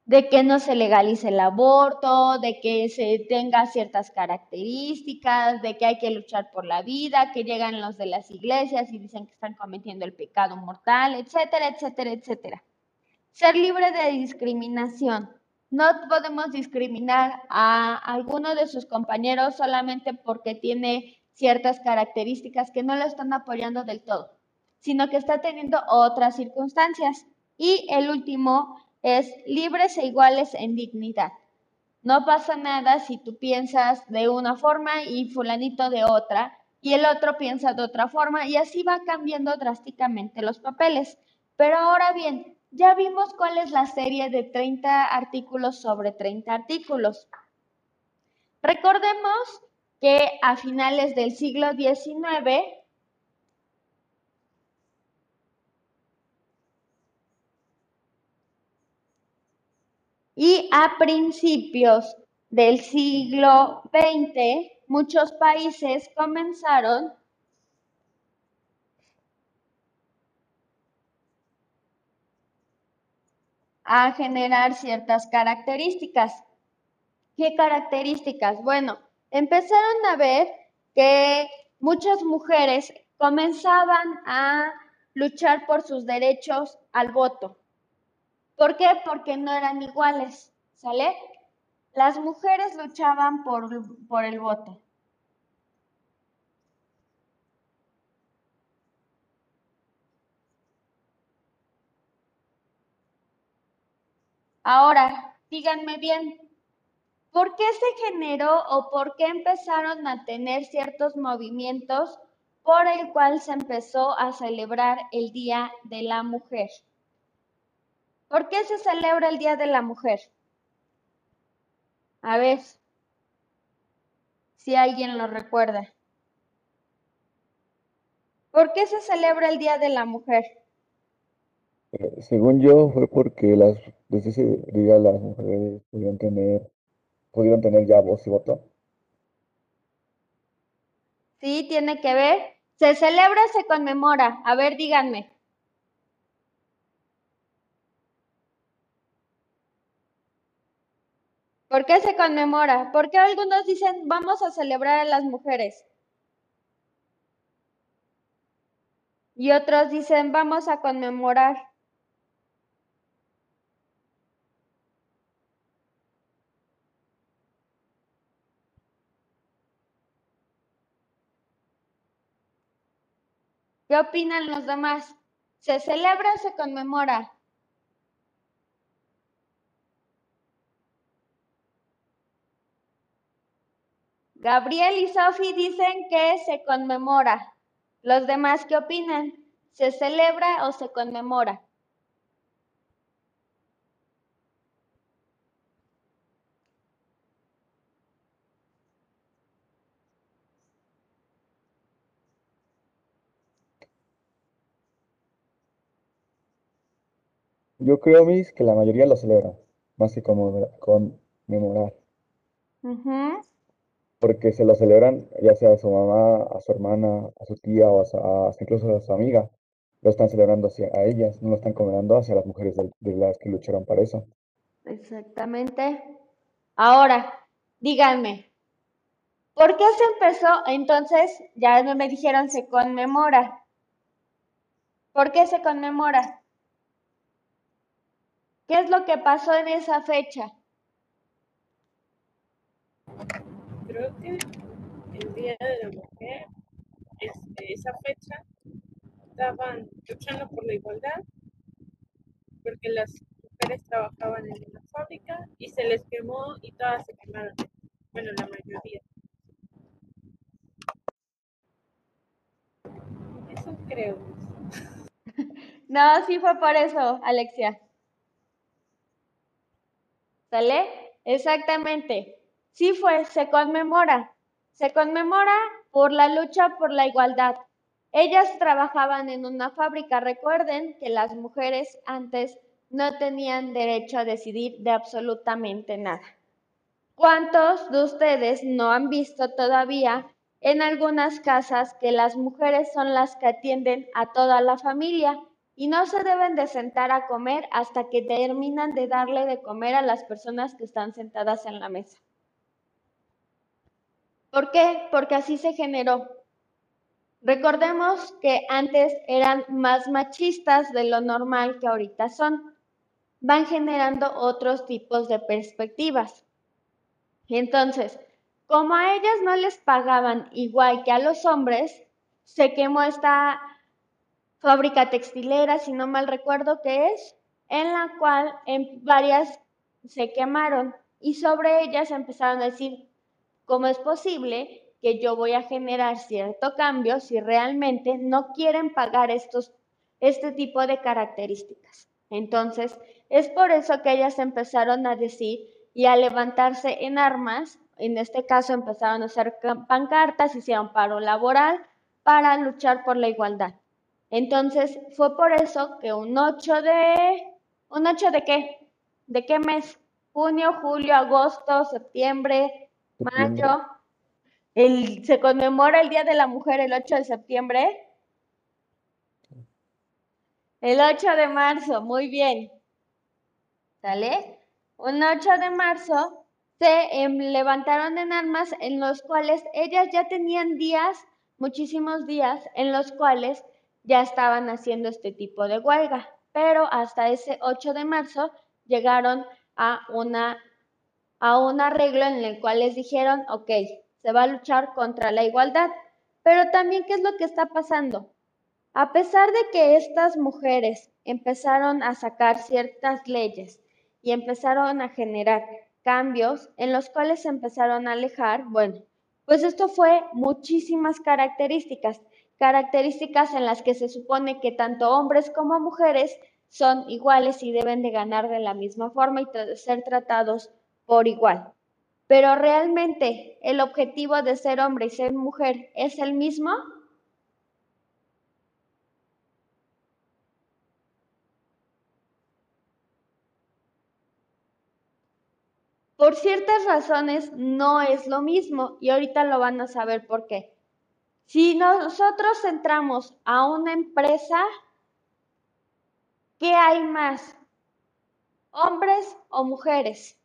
de que no se legalice el aborto, de que se tenga ciertas características, de que hay que luchar por la vida, que llegan los de las iglesias y dicen que están cometiendo el pecado mortal, etcétera, etcétera, etcétera. Ser libre de discriminación. No podemos discriminar a alguno de sus compañeros solamente porque tiene ciertas características que no lo están apoyando del todo, sino que está teniendo otras circunstancias. Y el último es libres e iguales en dignidad. No pasa nada si tú piensas de una forma y fulanito de otra, y el otro piensa de otra forma, y así va cambiando drásticamente los papeles. Pero ahora bien, ya vimos cuál es la serie de 30 artículos sobre 30 artículos. Recordemos que a finales del siglo XIX y a principios del siglo XX, muchos países comenzaron a generar ciertas características. ¿Qué características? Bueno, empezaron a ver que muchas mujeres comenzaban a luchar por sus derechos al voto. ¿Por qué? Porque no eran iguales, ¿sale? Las mujeres luchaban por, por el voto. Ahora, díganme bien, ¿por qué se generó o por qué empezaron a tener ciertos movimientos por el cual se empezó a celebrar el Día de la Mujer? ¿Por qué se celebra el Día de la Mujer? A ver si alguien lo recuerda. ¿Por qué se celebra el Día de la Mujer? Eh, según yo, fue porque las, desde ese día las mujeres pudieron tener, pudieron tener ya voz y voto. Sí, tiene que ver. Se celebra, se conmemora. A ver, díganme. ¿Por qué se conmemora? ¿Por qué algunos dicen vamos a celebrar a las mujeres? Y otros dicen vamos a conmemorar. ¿Qué opinan los demás? ¿Se celebra o se conmemora? Gabriel y Sophie dicen que se conmemora. ¿Los demás qué opinan? ¿Se celebra o se conmemora? Yo creo, Miss, que la mayoría lo celebra, más que conmemorar, Ujú. Porque se lo celebran ya sea a su mamá, a su hermana, a su tía o a incluso a su amiga. Lo están celebrando hacia a ellas, no lo están conmemorando hacia las mujeres del- de, las que lucharon para eso. Exactamente. Ahora, díganme, ¿por qué se empezó? Entonces, ya me dijeron se conmemora. ¿Por qué se conmemora? ¿Qué es lo que pasó en esa fecha? Creo que el Día de la Mujer, este, esa fecha, estaban luchando por la igualdad, porque las mujeres trabajaban en una fábrica y se les quemó y todas se quemaron. Bueno, la mayoría. Eso creo. No, sí fue por eso, Alexia. ¿Sale? Exactamente. Sí fue, se conmemora. Se conmemora por la lucha por la igualdad. Ellas trabajaban en una fábrica. Recuerden que las mujeres antes no tenían derecho a decidir de absolutamente nada. ¿Cuántos de ustedes no han visto todavía en algunas casas que las mujeres son las que atienden a toda la familia y no se deben de sentar a comer hasta que terminan de darle de comer a las personas que están sentadas en la mesa? ¿Por qué? Porque así se generó. Recordemos que antes eran más machistas de lo normal que ahorita son. Van generando otros tipos de perspectivas. Entonces, como a ellas no les pagaban igual que a los hombres, se quemó esta fábrica textilera, si no mal recuerdo que es, en la cual en varias se quemaron y sobre ellas empezaron a decir, ¿cómo es posible que yo voy a generar cierto cambio si realmente no quieren pagar estos, este tipo de características? Entonces, es por eso que ellas empezaron a decir y a levantarse en armas. En este caso empezaron a hacer pancartas, hicieron paro laboral para luchar por la igualdad. Entonces, fue por eso que un 8 de... ¿Un 8 de qué? ¿De qué mes? Junio, julio, agosto, septiembre, mayo. El, se conmemora el Día de la Mujer el 8 de septiembre. El 8 de marzo, muy bien. ¿Sale? Un 8 de marzo se em, levantaron en armas en los cuales ellas ya tenían días, muchísimos días, en los cuales ya estaban haciendo este tipo de huelga. Pero hasta ese 8 de marzo llegaron a, una, a un arreglo en el cual les dijeron, ok, se va a luchar contra la igualdad. Pero también, ¿qué es lo que está pasando? A pesar de que estas mujeres empezaron a sacar ciertas leyes y empezaron a generar cambios en los cuales se empezaron a alejar, bueno, pues esto fue muchísimas características, características en las que se supone que tanto hombres como mujeres son iguales y deben de ganar de la misma forma y ser tratados por igual. Pero realmente el objetivo de ser hombre y ser mujer es el mismo. Por ciertas razones no es lo mismo y ahorita lo van a saber por qué. Si nosotros entramos a una empresa, ¿qué hay más? ¿Hombres o mujeres?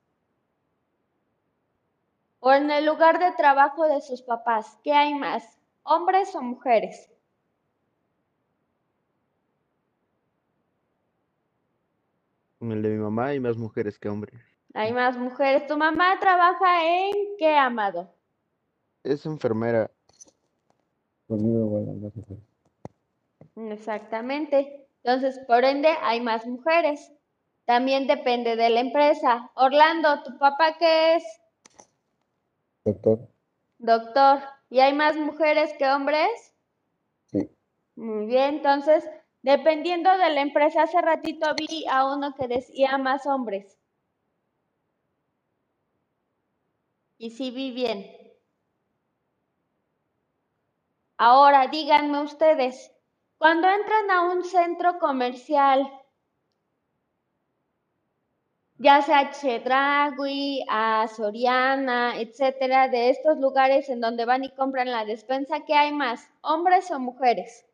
O en el lugar de trabajo de sus papás, ¿qué hay más? ¿Hombres o mujeres? En el de mi mamá hay más mujeres que hombres. Hay más mujeres. ¿Tu mamá trabaja en qué, Amado? Es enfermera. Conmigo más mujeres. Exactamente. Entonces, por ende, hay más mujeres. También depende de la empresa. Orlando, ¿tu papá qué es? Doctor, Doctor. ¿Y hay más mujeres que hombres? sí. Muy bien, entonces, dependiendo de la empresa, hace ratito vi a uno que decía más hombres. Y sí vi bien. Ahora, díganme ustedes, cuando entran a un centro comercial, ya sea Chedragui, a Soriana, etcétera, de estos lugares en donde van y compran la despensa, ¿qué hay más? ¿Hombres o mujeres?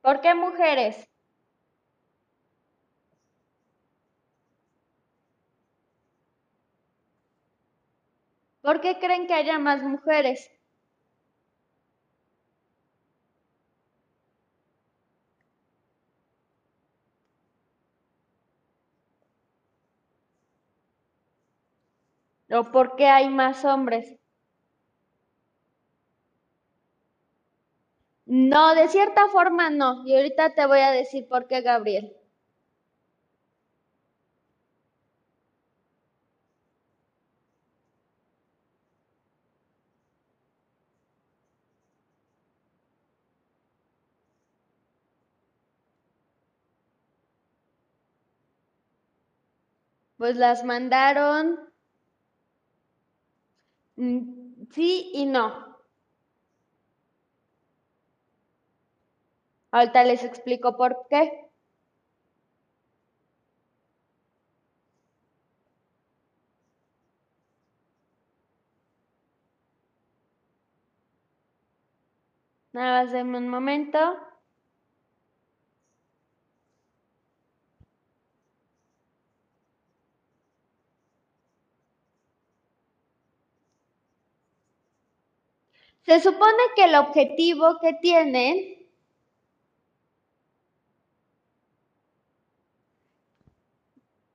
¿Por qué mujeres? ¿Por qué creen que haya más mujeres? ¿O por qué hay más hombres? No, de cierta forma no. Y ahorita te voy a decir por qué, Gabriel. Pues las mandaron mm, sí y no. Ahorita les explico por qué. Nada más denme un momento. Se supone que el objetivo que tienen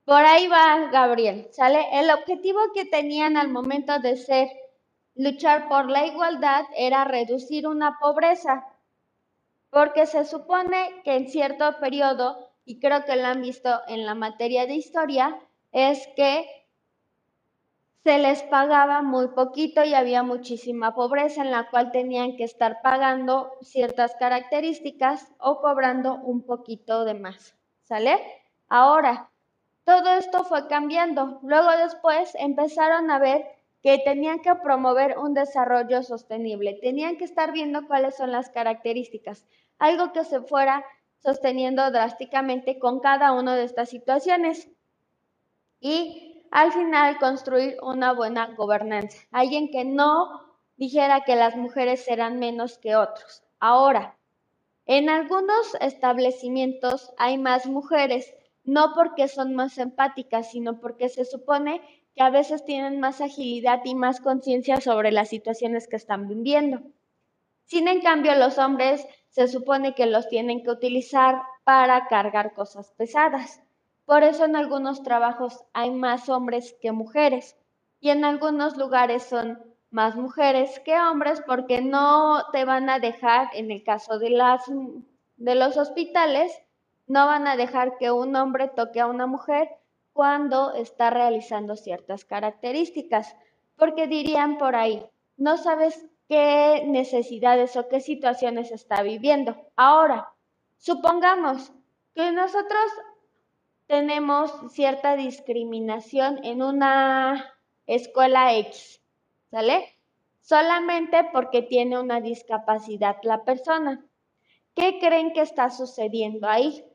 Por ahí va Gabriel, ¿sale? El objetivo que tenían al momento de ser luchar por la igualdad era reducir una pobreza, porque se supone que en cierto periodo, y creo que lo han visto en la materia de historia, es que se les pagaba muy poquito y había muchísima pobreza en la cual tenían que estar pagando ciertas características o cobrando un poquito de más. ¿Sale? Ahora, todo esto fue cambiando. Luego después empezaron a ver que tenían que promover un desarrollo sostenible. Tenían que estar viendo cuáles son las características. Algo que se fuera sosteniendo drásticamente con cada una de estas situaciones. Y al final construir una buena gobernanza. Alguien que no dijera que las mujeres serán menos que otros. Ahora, en algunos establecimientos hay más mujeres, no porque son más empáticas, sino porque se supone que a veces tienen más agilidad y más conciencia sobre las situaciones que están viviendo. Sin en cambio, los hombres se supone que los tienen que utilizar para cargar cosas pesadas. Por eso en algunos trabajos hay más hombres que mujeres y en algunos lugares son más mujeres que hombres porque no te van a dejar, en el caso de, las, de los hospitales, no van a dejar que un hombre toque a una mujer cuando está realizando ciertas características, porque dirían por ahí, no sabes qué necesidades o qué situaciones está viviendo. Ahora, supongamos que nosotros tenemos cierta discriminación en una escuela X, ¿sale? Solamente porque tiene una discapacidad la persona. ¿Qué creen que está sucediendo ahí?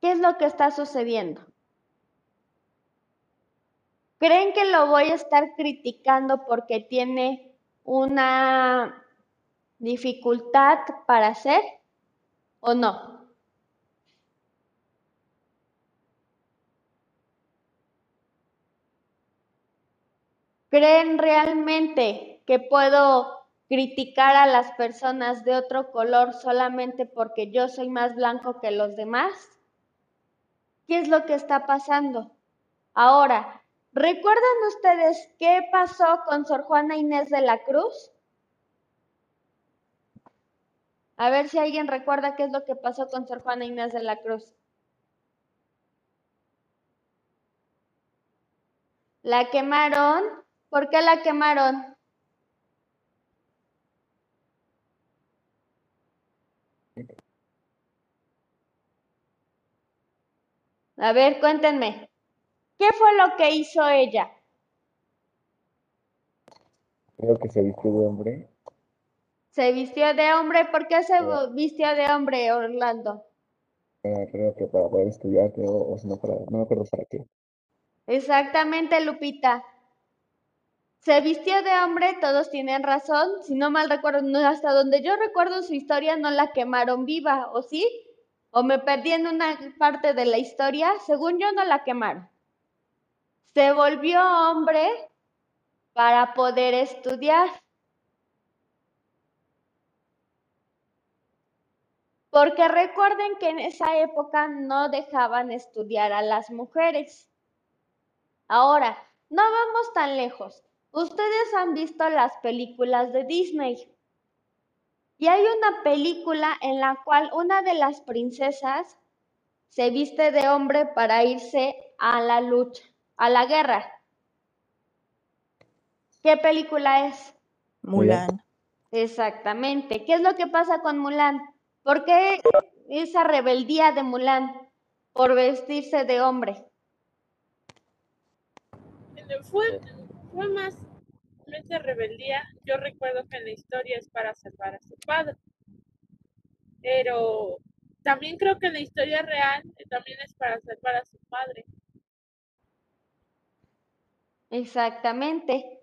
¿Qué es lo que está sucediendo? ¿Creen que lo voy a estar criticando porque tiene una dificultad para hacer o no? ¿Creen realmente que puedo criticar a las personas de otro color solamente porque yo soy más blanco que los demás? ¿Qué es lo que está pasando? Ahora, ¿recuerdan ustedes qué pasó con Sor Juana Inés de la Cruz? A ver si alguien recuerda qué es lo que pasó con Sor Juana Inés de la Cruz. La quemaron ¿Por qué la quemaron? A ver, cuéntenme. ¿Qué fue lo que hizo ella? Creo que se vistió de hombre. ¿Se vistió de hombre? ¿Por qué se vistió de hombre, Orlando? Ah, creo que para poder estudiar, o, si no, para, no me acuerdo para qué. Exactamente, Lupita. Se vistió de hombre, todos tienen razón. Si no mal recuerdo, hasta donde yo recuerdo su historia, no la quemaron viva, ¿o sí? ¿O me perdí en una parte de la historia? Según yo, no la quemaron. se volvió hombre para poder estudiar. Porque recuerden que en esa época no dejaban estudiar a las mujeres. Ahora, no vamos tan lejos. Ustedes han visto las películas de Disney. Y hay una película en la cual una de las princesas se viste de hombre para irse a la lucha, a la guerra. ¿Qué película es? Mulan. Exactamente. ¿Qué es lo que pasa con Mulan? ¿Por qué esa rebeldía de Mulan por vestirse de hombre? Fue, fue más rebeldía. Yo recuerdo que en la historia es para salvar a su padre. Pero también creo que en la historia real también es para salvar a su padre. Exactamente.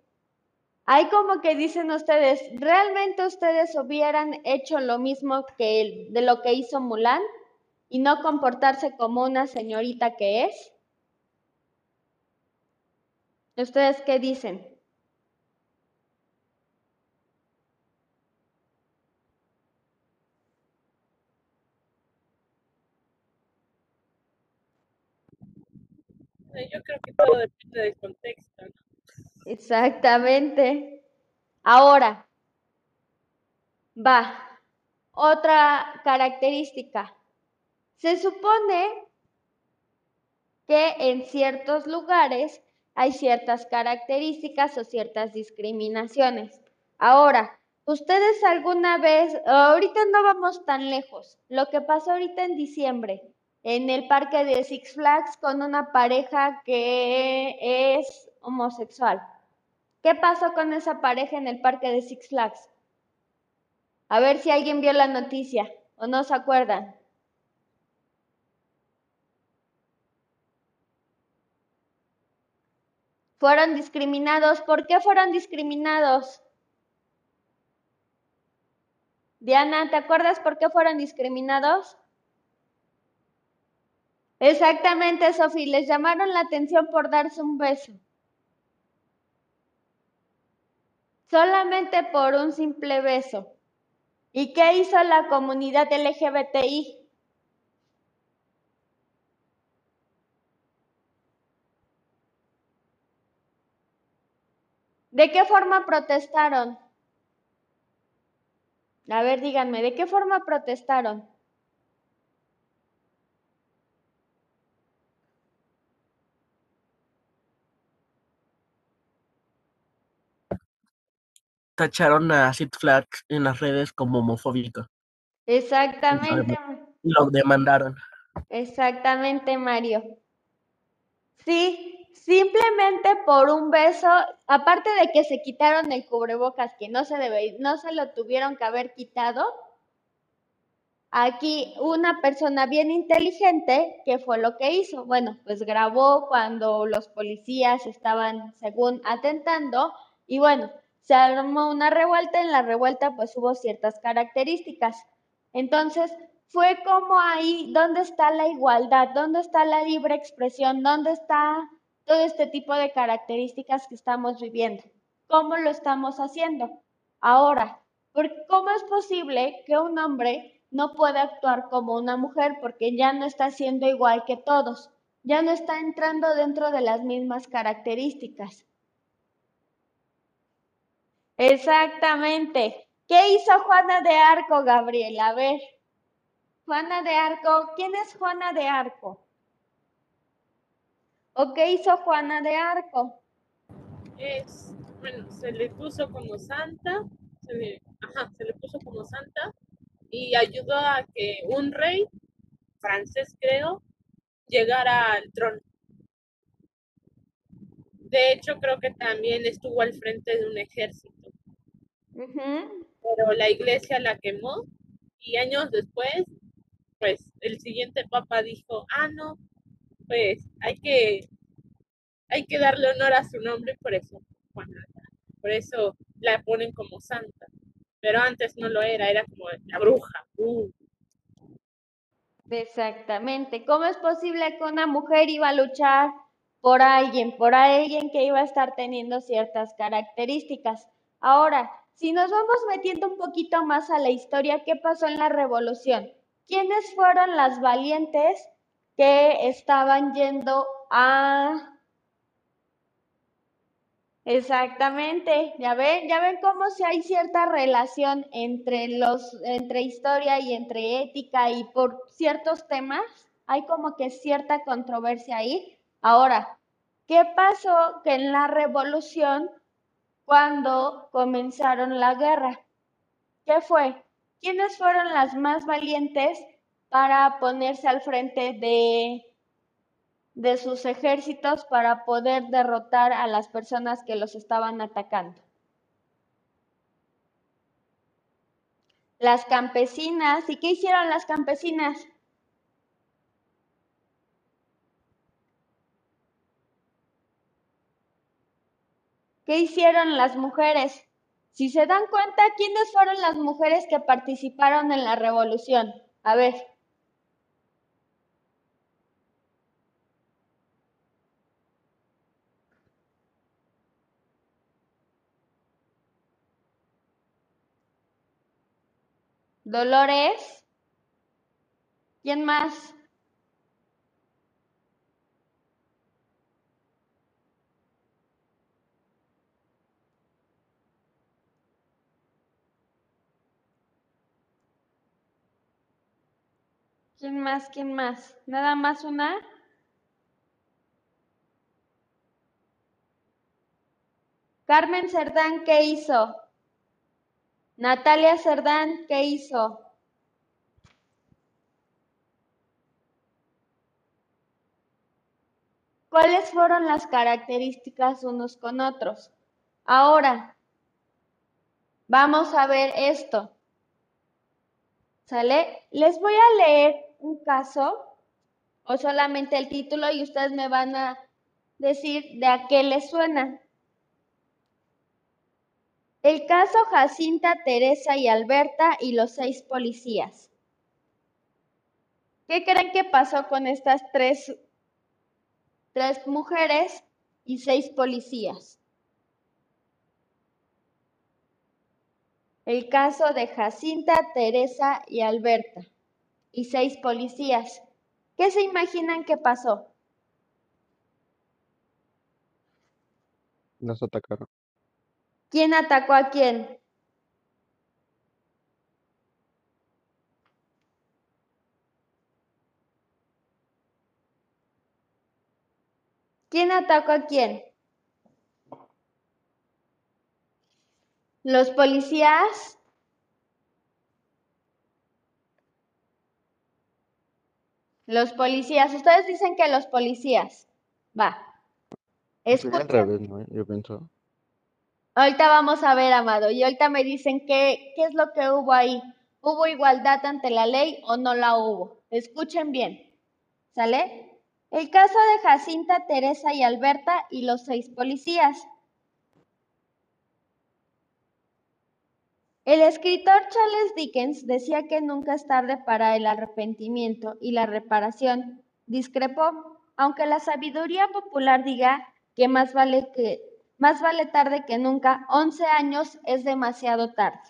Hay como que dicen ustedes, ¿realmente ustedes hubieran hecho lo mismo que el, de lo que hizo Mulan y no comportarse como una señorita que es? ¿Ustedes qué dicen? Yo creo que todo depende del contexto. ¿no? Exactamente. Ahora, va, otra característica. Se supone que en ciertos lugares hay ciertas características o ciertas discriminaciones. Ahora, ustedes alguna vez, ahorita no vamos tan lejos, lo que pasó ahorita en diciembre, en el parque de Six Flags con una pareja que es homosexual. ¿Qué pasó con esa pareja en el parque de Six Flags? A ver si alguien vio la noticia o no se acuerdan. Fueron discriminados. ¿Por qué fueron discriminados? Diana, ¿te acuerdas por qué fueron discriminados? Exactamente, Sofía, les llamaron la atención por darse un beso. solamente por un simple beso. ¿Y qué hizo la comunidad LGBTI? ¿De qué forma protestaron? A ver, díganme, ¿de qué forma protestaron? tacharon a Six Flags en las redes como homofóbico. Exactamente. Lo demandaron. Exactamente, Mario. Sí, simplemente por un beso, aparte de que se quitaron el cubrebocas, que no se debe, no se lo tuvieron que haber quitado. Aquí una persona bien inteligente, ¿qué fue lo que hizo? Bueno, pues grabó cuando los policías estaban, según, atentando, y bueno, se armó una revuelta, en la revuelta pues hubo ciertas características. Entonces, fue como ahí, ¿dónde está la igualdad? ¿Dónde está la libre expresión? ¿Dónde está todo este tipo de características que estamos viviendo? ¿Cómo lo estamos haciendo? Ahora, ¿cómo es posible que un hombre no pueda actuar como una mujer porque ya no está siendo igual que todos? Ya no está entrando dentro de las mismas características. Exactamente. ¿Qué hizo Juana de Arco, Gabriel? A ver. Juana de Arco, ¿quién es Juana de Arco? ¿O qué hizo Juana de Arco? Es, bueno, se le puso como santa, se le, ajá, se le puso como santa y ayudó a que un rey francés, creo, llegara al trono. De hecho, creo que también estuvo al frente de un ejército. Pero la iglesia la quemó y años después, pues el siguiente papa dijo, ah, no, pues hay que, hay que darle honor a su nombre, por eso, por eso la ponen como santa. Pero antes no lo era, era como la bruja. Uh. Exactamente. ¿Cómo es posible que una mujer iba a luchar por alguien, por alguien que iba a estar teniendo ciertas características. Ahora, si nos vamos metiendo un poquito más a la historia, ¿qué pasó en la revolución? ¿Quiénes fueron las valientes que estaban yendo a... Exactamente, ya ven, ya ven cómo si hay cierta relación entre los, entre historia y entre ética y por ciertos temas, hay como que cierta controversia ahí. Ahora, ¿qué pasó que en la revolución cuando comenzaron la guerra? ¿Qué fue? ¿Quiénes fueron las más valientes para ponerse al frente de, de sus ejércitos para poder derrotar a las personas que los estaban atacando. Las campesinas, ¿y qué hicieron las campesinas? ¿Qué hicieron las mujeres? Si se dan cuenta, ¿quiénes fueron las mujeres que participaron en la revolución? A ver. Dolores. ¿Quién más? ¿Quién más? ¿Quién más? ¿Nada más una? Carmen Cerdán, ¿qué hizo? Natalia Cerdán, ¿qué hizo? ¿Cuáles fueron las características unos con otros? Ahora, vamos a ver esto. ¿Sale? Les voy a leer un caso o solamente el título y ustedes me van a decir de a qué les suena. El caso Jacinta, Teresa y Alberta y los seis policías. ¿Qué creen que pasó con estas tres, tres mujeres y seis policías? El caso de Jacinta, Teresa y Alberta y seis policías. ¿Qué se imaginan que pasó? Nos atacaron. ¿Quién atacó a quién? ¿Quién atacó a quién? Los policías. Los policías. Ustedes dicen que los policías. Va. Sería al Escuchen. revés, ¿no? Yo pienso. Ahorita vamos a ver, Amado, y ahorita me dicen qué, qué es lo que hubo ahí. ¿Hubo igualdad ante la ley o no la hubo? Escuchen bien. ¿Sale? El caso de Jacinta, Teresa y Alberta y los seis policías. El escritor Charles Dickens decía que nunca es tarde para el arrepentimiento y la reparación. Discrepó, aunque la sabiduría popular diga que más vale que más vale tarde que nunca, 11 años es demasiado tarde.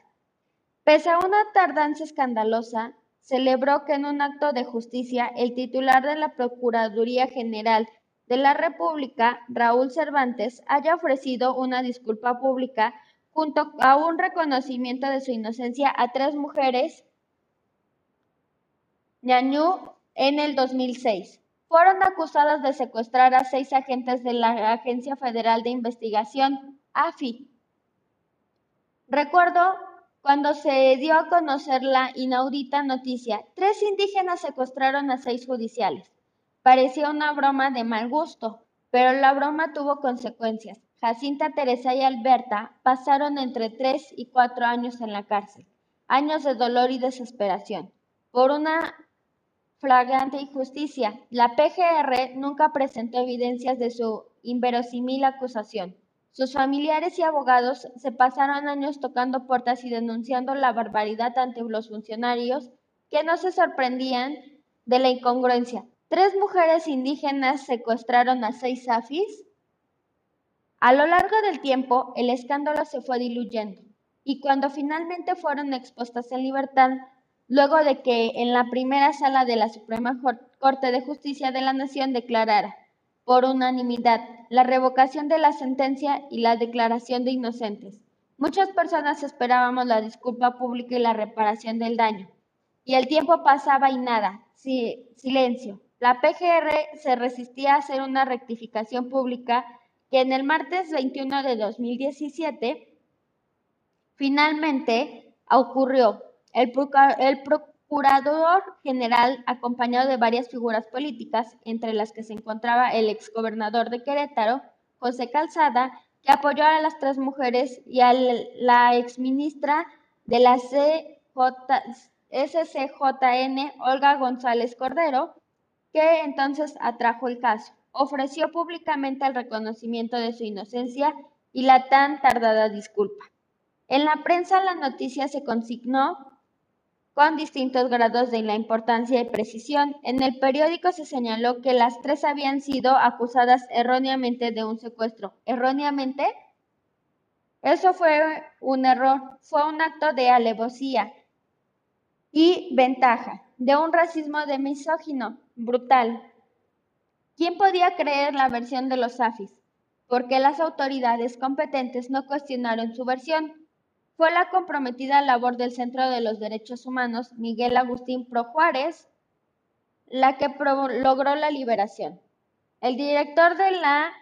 Pese a una tardanza escandalosa, celebró que en un acto de justicia el titular de la Procuraduría General de la República, Raúl Cervantes, haya ofrecido una disculpa pública junto a un reconocimiento de su inocencia a tres mujeres, Ñañú, en el 2006 fueron acusadas de secuestrar a seis agentes de la Agencia Federal de Investigación, AFI. Recuerdo cuando se dio a conocer la inaudita noticia, tres indígenas secuestraron a seis judiciales. Parecía una broma de mal gusto, pero la broma tuvo consecuencias. Jacinta, Teresa y Alberta pasaron entre tres y cuatro años en la cárcel, años de dolor y desesperación, por una flagrante injusticia. La PGR nunca presentó evidencias de su inverosímil acusación. Sus familiares y abogados se pasaron años tocando puertas y denunciando la barbaridad ante los funcionarios que no se sorprendían de la incongruencia. Tres mujeres indígenas secuestraron a seis safis. A lo largo del tiempo, el escándalo se fue diluyendo y cuando finalmente fueron expuestas en libertad, luego de que en la primera sala de la Suprema Corte de Justicia de la Nación declarara por unanimidad la revocación de la sentencia y la declaración de inocentes. Muchas personas esperábamos la disculpa pública y la reparación del daño. Y el tiempo pasaba y nada, silencio. La PGR se resistía a hacer una rectificación pública que en el martes 21 de 2017 finalmente ocurrió. El, procurador general, acompañado de varias figuras políticas, entre las que se encontraba el exgobernador de Querétaro, José Calzada, que apoyó a las tres mujeres y a la exministra de la SCJN, Olga González Cordero, que entonces atrajo el caso. Ofreció públicamente el reconocimiento de su inocencia y la tan tardada disculpa. En la prensa la noticia se consignó con distintos grados de la importancia y precisión. En el periódico se señaló que las tres habían sido acusadas erróneamente de un secuestro. ¿Erróneamente? Eso fue un error, fue un acto de alevosía y ventaja, de un racismo de misógino, brutal. ¿Quién podía creer la versión de los Safis? Porque las autoridades competentes no cuestionaron su versión, fue la comprometida labor del Centro de los Derechos Humanos, Miguel Agustín Pro Juárez, la que logró la liberación. El director de la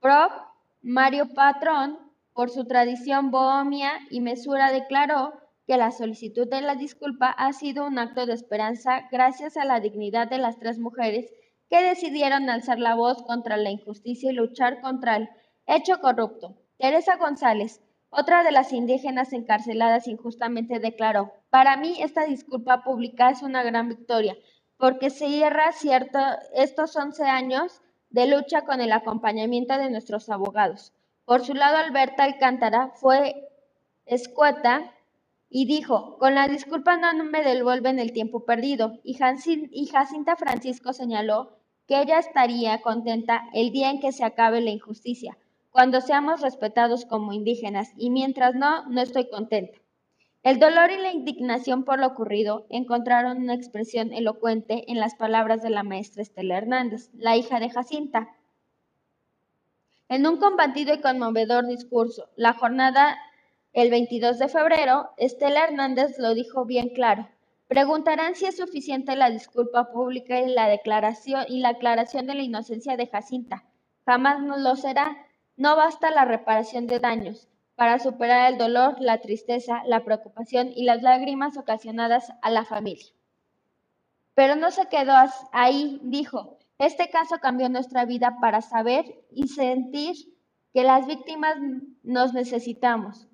PROP, Mario Patrón, por su tradición bohemia y mesura, declaró que la solicitud de la disculpa ha sido un acto de esperanza gracias a la dignidad de las tres mujeres que decidieron alzar la voz contra la injusticia y luchar contra el hecho corrupto. Teresa González, otra de las indígenas encarceladas injustamente declaró, para mí esta disculpa pública es una gran victoria, porque se cierra cierto, estos 11 años de lucha con el acompañamiento de nuestros abogados. Por su lado, Alberta Alcántara fue escueta y dijo, con la disculpa no me devuelven el tiempo perdido. Y, y Jacinta Francisco señaló que ella estaría contenta el día en que se acabe la injusticia, cuando seamos respetados como indígenas y mientras no, no estoy contenta. El dolor y la indignación por lo ocurrido encontraron una expresión elocuente en las palabras de la maestra Estela Hernández, la hija de Jacinta. En un combatido y conmovedor discurso, la jornada el 22 de febrero, Estela Hernández lo dijo bien claro. Preguntarán si es suficiente la disculpa pública y la declaración y la aclaración de la inocencia de Jacinta. Jamás no lo será. No basta la reparación de daños para superar el dolor, la tristeza, la preocupación y las lágrimas ocasionadas a la familia. Pero no se quedó ahí, dijo, este caso cambió nuestra vida para saber y sentir que las víctimas nos necesitamos,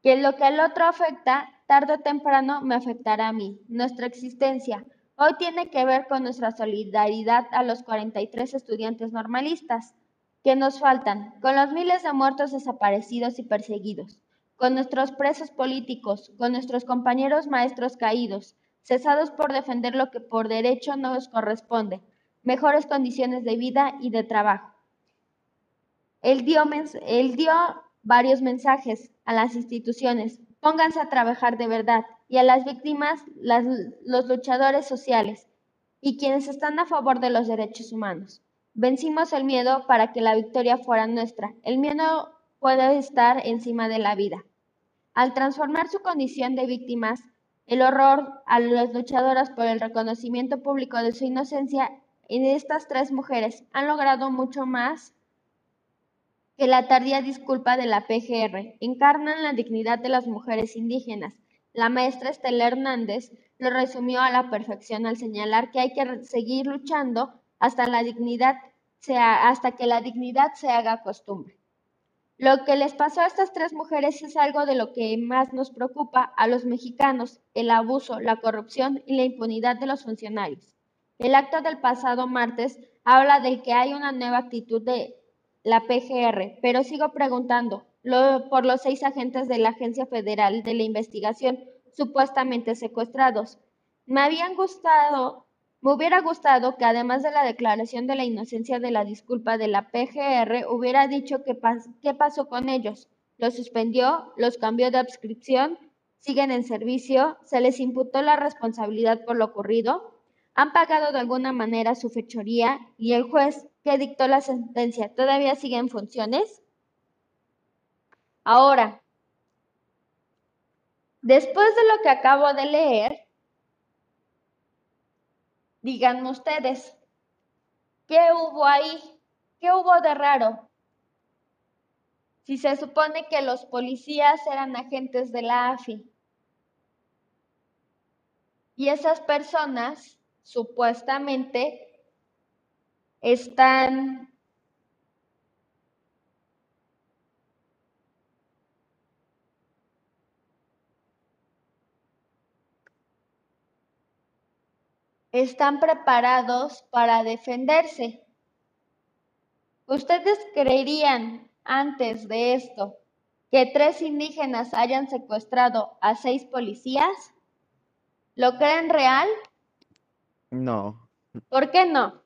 que lo que al otro afecta, tarde o temprano me afectará a mí, nuestra existencia. Hoy tiene que ver con nuestra solidaridad a los 43 estudiantes normalistas que nos faltan, con los miles de muertos desaparecidos y perseguidos, con nuestros presos políticos, con nuestros compañeros maestros caídos, cesados por defender lo que por derecho nos corresponde, mejores condiciones de vida y de trabajo. Él dio, él dio varios mensajes a las instituciones, pónganse a trabajar de verdad, y a las víctimas, los luchadores sociales y quienes están a favor de los derechos humanos. Vencimos el miedo para que la victoria fuera nuestra. El miedo puede estar encima de la vida. Al transformar su condición de víctimas, el horror a las luchadoras por el reconocimiento público de su inocencia en estas tres mujeres han logrado mucho más que la tardía disculpa de la PGR. Encarnan la dignidad de las mujeres indígenas. La maestra Estela Hernández lo resumió a la perfección al señalar que hay que seguir luchando hasta, la dignidad hasta que la dignidad se haga costumbre. Lo que les pasó a estas tres mujeres es algo de lo que más nos preocupa a los mexicanos, el abuso, la corrupción y la impunidad de los funcionarios. El acto del pasado martes habla de que hay una nueva actitud de la PGR, pero sigo preguntando por los seis agentes de la Agencia Federal de la Investigación supuestamente secuestrados. Me habían gustado me hubiera gustado que además de la declaración de la inocencia de la disculpa de la PGR, hubiera dicho qué, pasó con ellos. Los suspendió, los cambió de adscripción, siguen en servicio, se les imputó la responsabilidad por lo ocurrido, han pagado de alguna manera su fechoría y el juez que dictó la sentencia todavía sigue en funciones. Ahora, después de lo que acabo de leer, díganme ustedes, ¿qué hubo ahí? ¿Qué hubo de raro? Si se supone que los policías eran agentes de la AFI y esas personas supuestamente están están preparados para defenderse. ¿Ustedes creerían antes de esto que tres indígenas hayan secuestrado a seis policías? ¿Lo creen real? No, ¿Por qué no?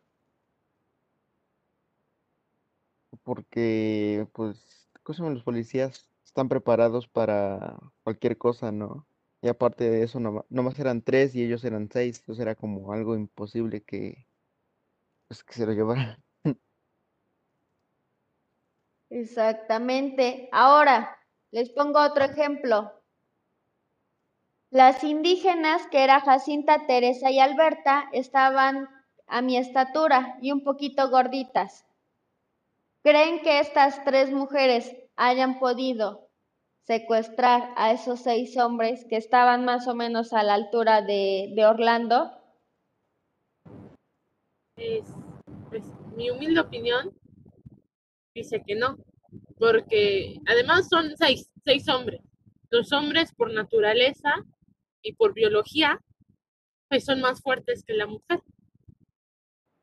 porque pues ¿cómo los policías están preparados para cualquier cosa, ¿no? Y aparte de eso, no nomás eran tres y ellos eran seis, entonces era como algo imposible que, pues, que se lo llevaran. Exactamente. Ahora, les pongo otro ejemplo. Las indígenas, que era Jacinta, Teresa y Alberta, estaban a mi estatura y un poquito gorditas. ¿Creen que estas tres mujeres hayan podido secuestrar a esos seis hombres que estaban más o menos a la altura de, de Orlando? Es, pues, mi humilde opinión dice que no, porque además son seis, seis hombres. Los hombres por naturaleza y por biología, pues son más fuertes que la mujer.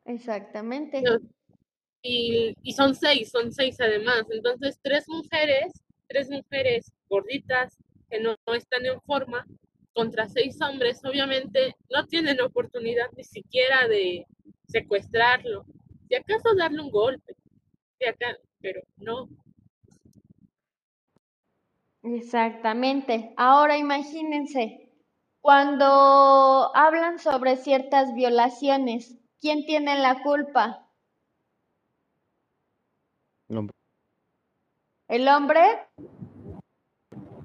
Exactamente. Y, y son seis, son seis además. Entonces, tres mujeres, tres mujeres gorditas que no, no están en forma, contra seis hombres, obviamente no tienen oportunidad ni siquiera de secuestrarlo. Si acaso darle un golpe, si acá, pero no. Exactamente. Ahora imagínense, cuando hablan sobre ciertas violaciones, ¿quién tiene la culpa? No, ¿El hombre?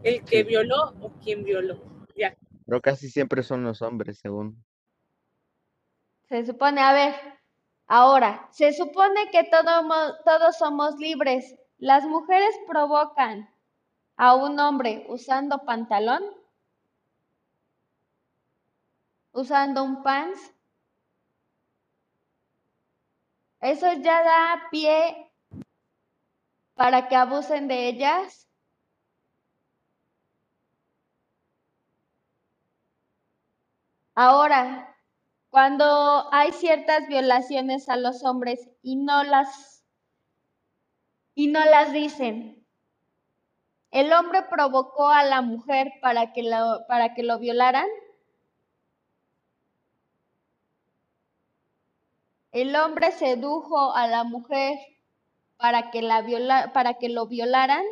El que violó o quien violó. Ya. Pero casi siempre son los hombres, según. Se supone, a ver, ahora, se supone que todo todos somos libres. Las mujeres provocan a un hombre usando pantalón, usando un pants. Eso ya da pie para que abusen de ellas. Ahora, cuando hay ciertas violaciones a los hombres y no las y no las dicen. El hombre provocó a la mujer para que lo, para que lo violaran. El hombre sedujo a la mujer para que la viola, para que lo violaran.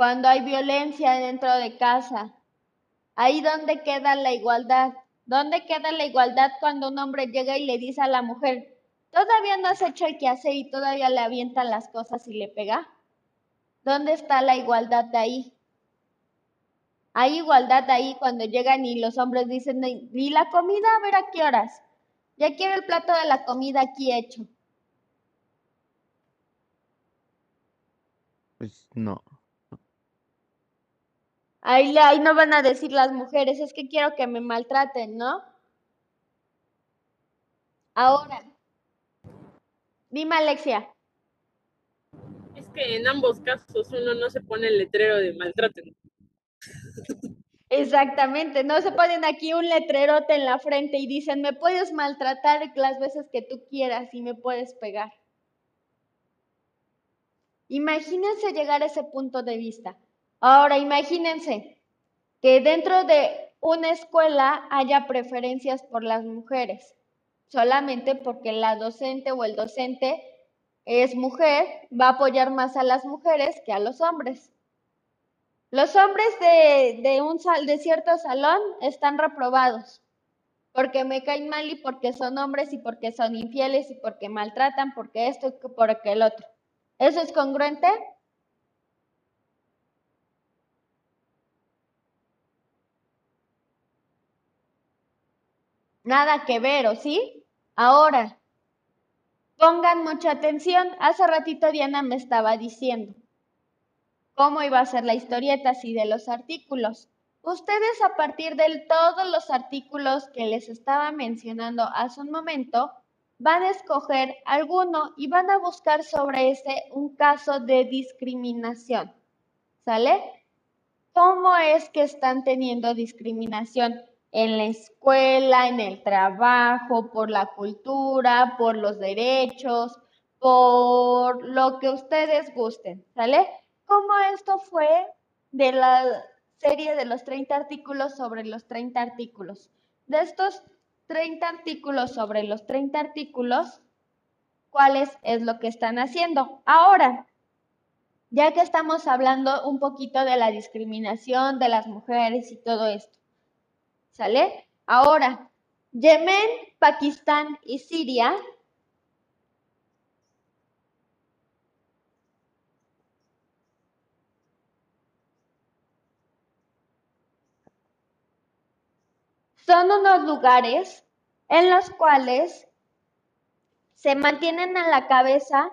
Cuando hay violencia dentro de casa, ahí donde queda la igualdad. ¿Dónde queda la igualdad cuando un hombre llega y le dice a la mujer, todavía no has hecho el quehacer y todavía le avienta las cosas y le pega? ¿Dónde está la igualdad de ahí? Hay igualdad ahí cuando llegan y los hombres dicen, ¿y la comida? A ver a qué horas. Ya quiero el plato de la comida aquí hecho. Pues no. Ahí, ahí no van a decir las mujeres, es que quiero que me maltraten, ¿no? Ahora, dime Alexia, Es que en ambos casos uno no se pone el letrero de maltraten. exactamente, no se ponen aquí un letrerote en la frente y dicen, me puedes maltratar las veces que tú quieras y me puedes pegar. Imagínense llegar a ese punto de vista. Ahora, imagínense que dentro de una escuela haya preferencias por las mujeres, solamente porque la docente o el docente es mujer, va a apoyar más a las mujeres que a los hombres. Los hombres de, un de cierto salón están reprobados porque me caen mal y porque son hombres y porque son infieles y porque maltratan, porque esto y porque el otro. ¿Eso es congruente? Nada que ver, ¿o sí? Ahora, pongan mucha atención. Hace ratito Diana me estaba diciendo cómo iba a ser la historieta así de los artículos. Ustedes a partir de todos los artículos que les estaba mencionando hace un momento, van a escoger alguno y van a buscar sobre ese un caso de discriminación. ¿Sale? ¿Cómo es que están teniendo discriminación? En la escuela, en el trabajo, por la cultura, por los derechos, por lo que ustedes gusten, ¿sale? ¿Cómo esto fue de la serie de los 30 artículos sobre los 30 artículos. De estos 30 artículos sobre los 30 artículos, ¿cuáles es lo que están haciendo? Ahora, ya que estamos hablando un poquito de la discriminación de las mujeres y todo esto, ¿sale? Ahora, Yemen, Pakistán y Siria Son unos lugares en los cuales se mantienen a la cabeza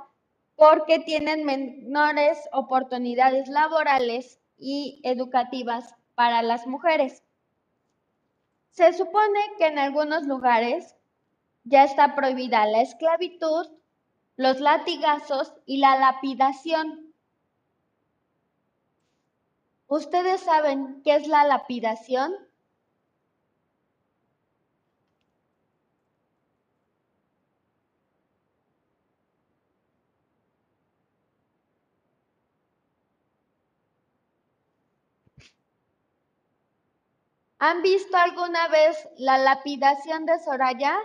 porque tienen menores oportunidades laborales y educativas para las mujeres. Se supone que en algunos lugares ya está prohibida la esclavitud, los latigazos y la lapidación. ¿Ustedes saben qué es la lapidación? ¿Han visto alguna vez la lapidación de Soraya?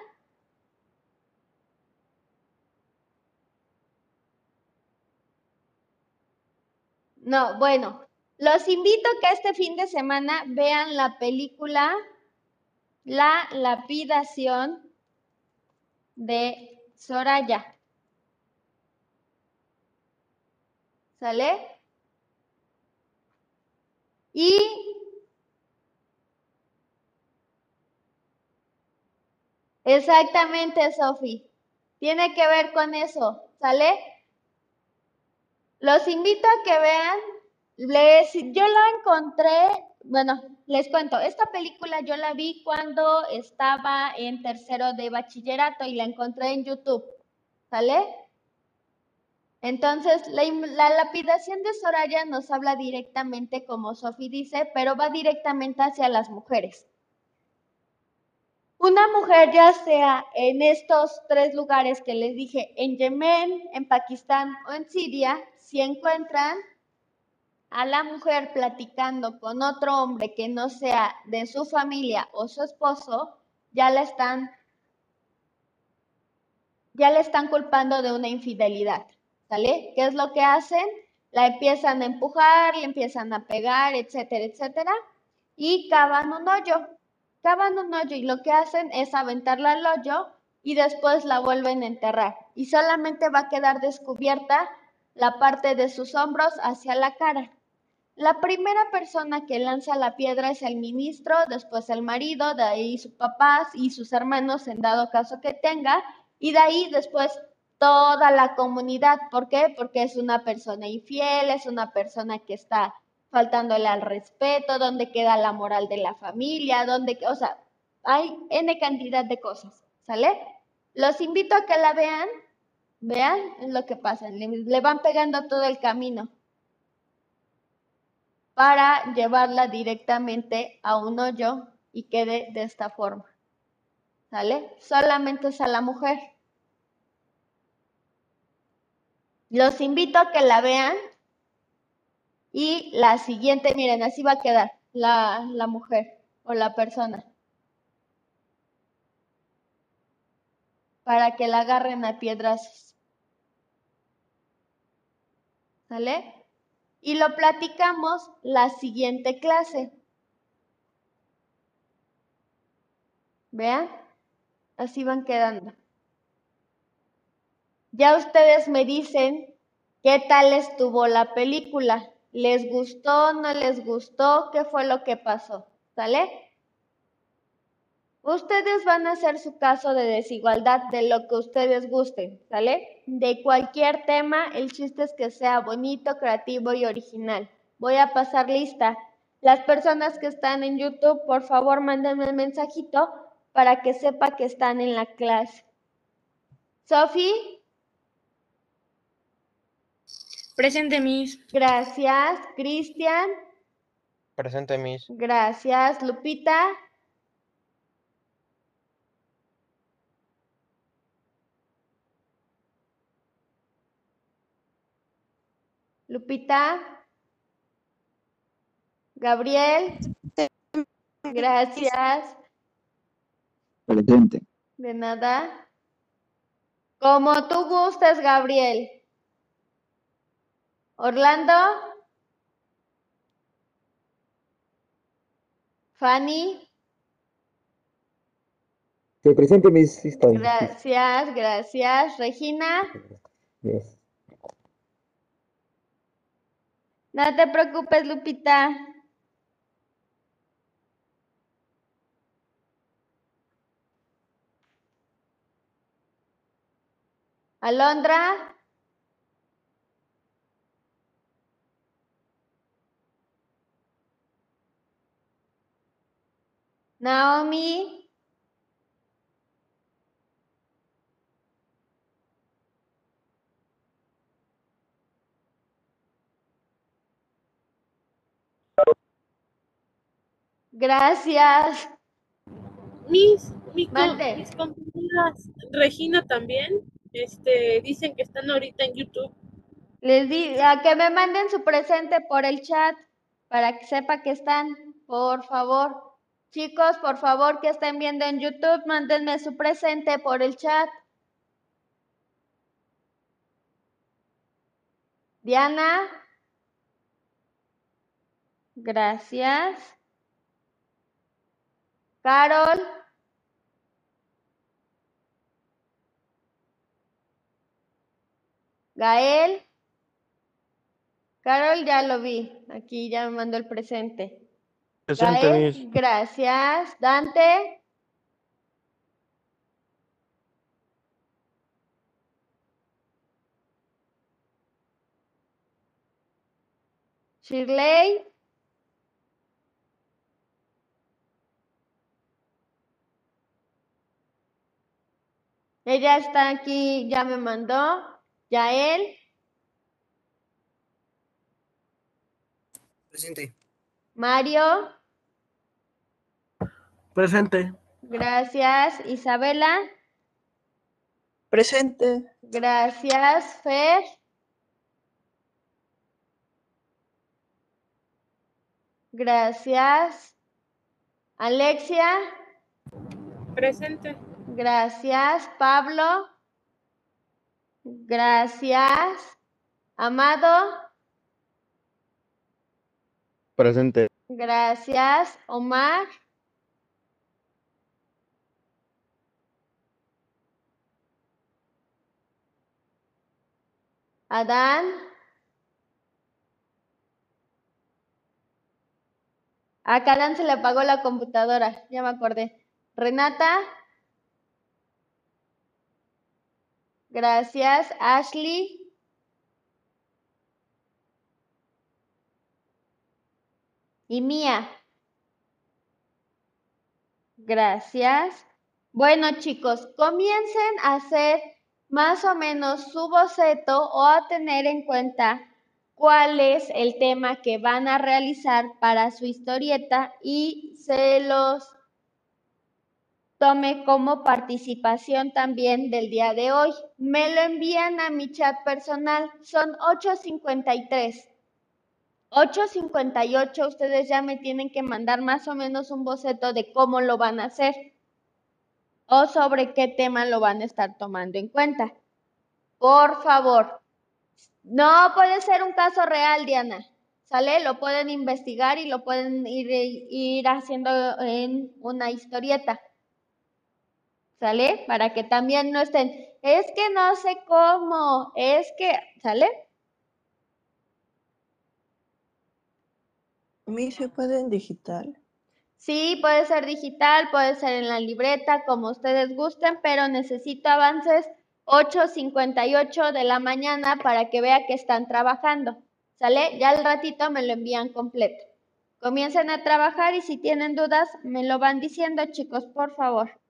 No, bueno, los invito que este fin de semana vean la película La lapidación de Soraya. ¿Sale? Y Exactamente, Sofi. Tiene que ver con eso, ¿sale? Los invito a que vean. Les, yo la encontré, bueno, les cuento, esta película yo la vi cuando estaba en tercero de bachillerato y la encontré en YouTube, ¿sale? Entonces, la, la lapidación de Soraya nos habla directamente, como Sofi dice, pero va directamente hacia las mujeres. Una mujer ya sea en estos tres lugares que les dije, en Yemen, en Pakistán o en Siria, si encuentran a la mujer platicando con otro hombre que no sea de su familia o su esposo, ya la están ya le están culpando de una infidelidad, ¿sale? ¿Qué es lo que hacen? La empiezan a empujar, le empiezan a pegar, etcétera, etcétera, y cavan un hoyo cavan un hoyo y lo que hacen es aventarla al hoyo y después la vuelven a enterrar. Y solamente va a quedar descubierta la parte de sus hombros hacia la cara. La primera persona que lanza la piedra es el ministro, después el marido, de ahí sus papás y sus hermanos en dado caso que tenga, y de ahí después toda la comunidad. ¿Por qué? Porque es una persona infiel, es una persona que está faltándole al respeto, dónde queda la moral de la familia, dónde, o sea, hay N cantidad de cosas, ¿sale? Los invito a que la vean, vean lo que pasa, le, van pegando todo el camino para llevarla directamente a un hoyo y quede de esta forma, ¿sale? Solamente es a la mujer. Los invito a que la vean y la siguiente, miren, así va a quedar la, mujer. o la persona. Para que la agarren a piedrazos. ¿Sale? Y lo platicamos la siguiente clase. Vean, así van quedando. Ya ustedes me dicen qué tal estuvo la película. ¿Les gustó? ¿No les gustó? ¿Qué fue lo que pasó? ¿Sale? Ustedes van a hacer su caso de desigualdad de lo que ustedes gusten, ¿sale? De cualquier tema, el chiste es que sea bonito, creativo y original. Voy a pasar lista. Las personas que están en YouTube, por favor, mándenme un mensajito para que sepa que están en la clase. Sofi, Presente, Miss. gracias. Cristian, Presente, Miss. gracias. Lupita, Lupita, Gabriel, gracias. Presente. De nada. Como tú gustes, Gabriel. Orlando. Fanny. Que presente mis estoy. Gracias, gracias. Regina. Yes. No te preocupes, Lupita. Alondra. Naomi. Gracias. Mis, mi co- Mande. mis compañeras Regina también, este, dicen que están ahorita en YouTube. Les di a que me manden su presente por el chat para que sepa que están, por favor. Chicos, por favor, que estén viendo en YouTube, mándenme su presente por el chat. Diana. Gracias. Carol. Gael. Carol, ya lo vi. Aquí ya me mandó el presente. Presente, Gael, Miss. gracias. Dante. Shirley. Ella está aquí, ya me mandó. Yael. Presente. Mario. Presente. Gracias. Isabela. Presente. Gracias. Fer. Gracias. Alexia. Presente. Gracias. Pablo. Gracias. Amado. Presente. Gracias. Omar. Adán. A Calán se le apagó la computadora, ya me acordé. Renata. Gracias. Ashley. Y Mía. Gracias. Bueno, chicos, comiencen a hacer más o menos su boceto o a tener en cuenta cuál es el tema que van a realizar para su historieta y se los tome como participación también del día de hoy. Me lo envían a mi chat personal, son 8.53. 8.58 ustedes ya me tienen que mandar más o menos un boceto de cómo lo van a hacer o sobre qué tema lo van a estar tomando en cuenta. Por favor. No puede ser un caso real, Diana. ¿Sale? Lo pueden investigar y lo pueden ir, haciendo en una historieta. ¿Sale? Para que también no estén, es que no sé cómo, es que, ¿sale? ¿Mi se puede en digital? Sí, puede ser digital, puede ser en la libreta, como ustedes gusten, pero necesito avances 8.58 de la mañana para que vea que están trabajando. ¿Sale? Ya al ratito me lo envían completo. Comiencen a trabajar y si tienen dudas me lo van diciendo, chicos, por favor.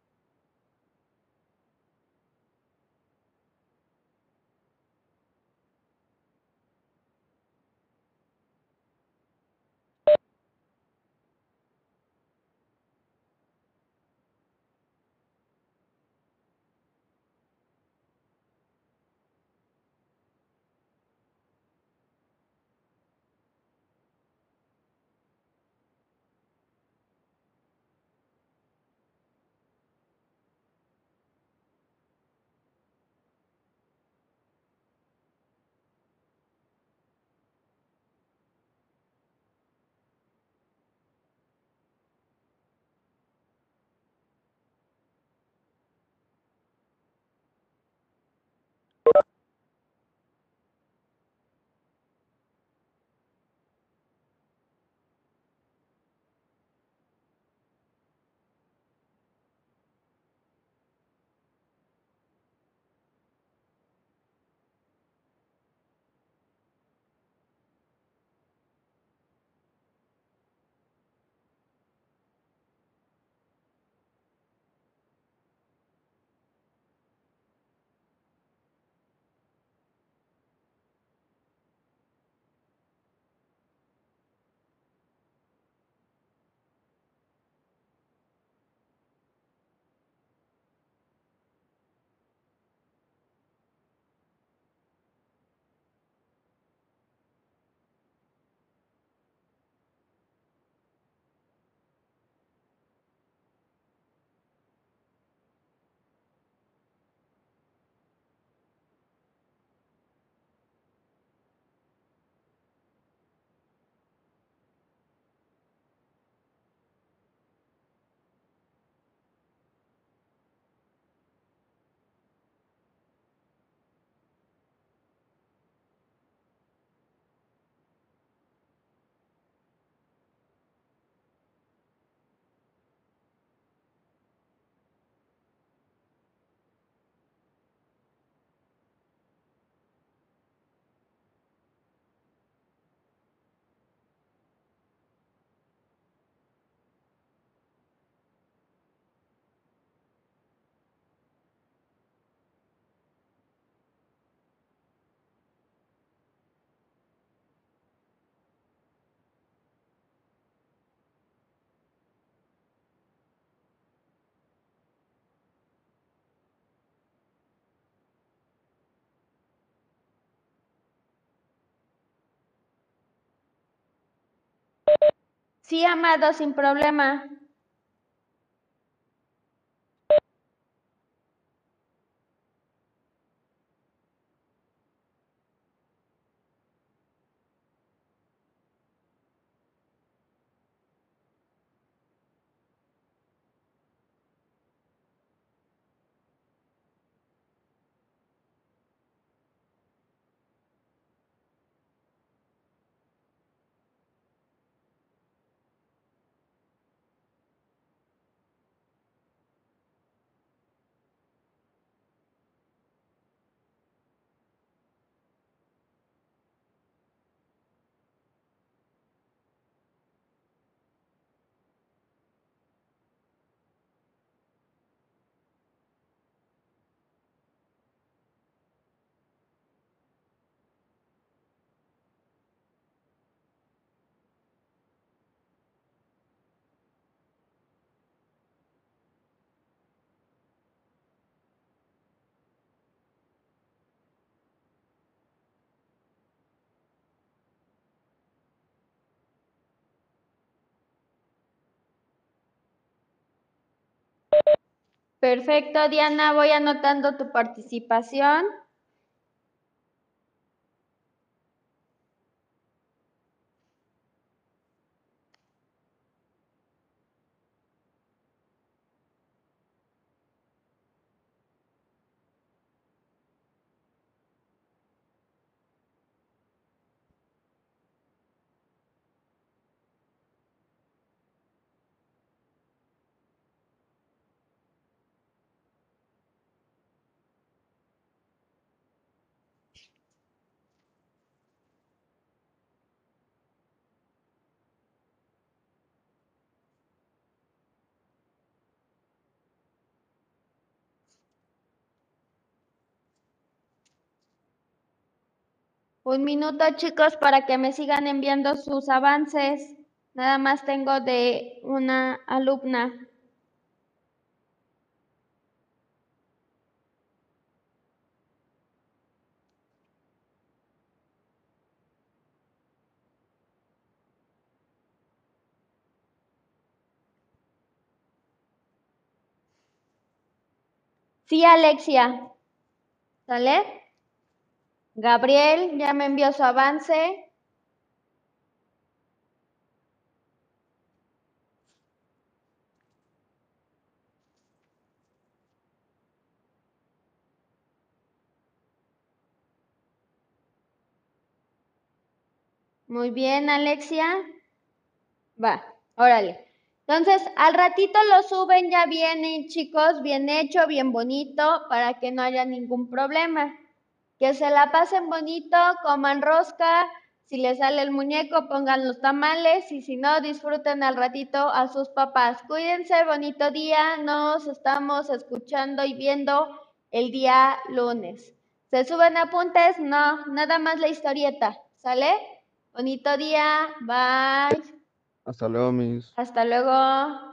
Sí, amado, sin problema. Perfecto, Diana, voy anotando tu participación. Un minuto, chicos, para que me sigan enviando sus avances. Nada más tengo de una alumna. Sí, Alexia. ¿Sale? Gabriel ya me envió su avance. Muy bien, Alexia. Va, órale. Entonces, al ratito lo suben ya bien, chicos, bien hecho, bien bonito, para que no haya ningún problema. Que se la pasen bonito, coman rosca, si les sale el muñeco, pongan los tamales y si no, disfruten al ratito a sus papás. Cuídense, bonito día, nos estamos escuchando y viendo el día lunes. ¿Se suben apuntes? No, nada más la historieta, ¿sale? Bonito día, bye. Hasta luego, mis. Hasta luego.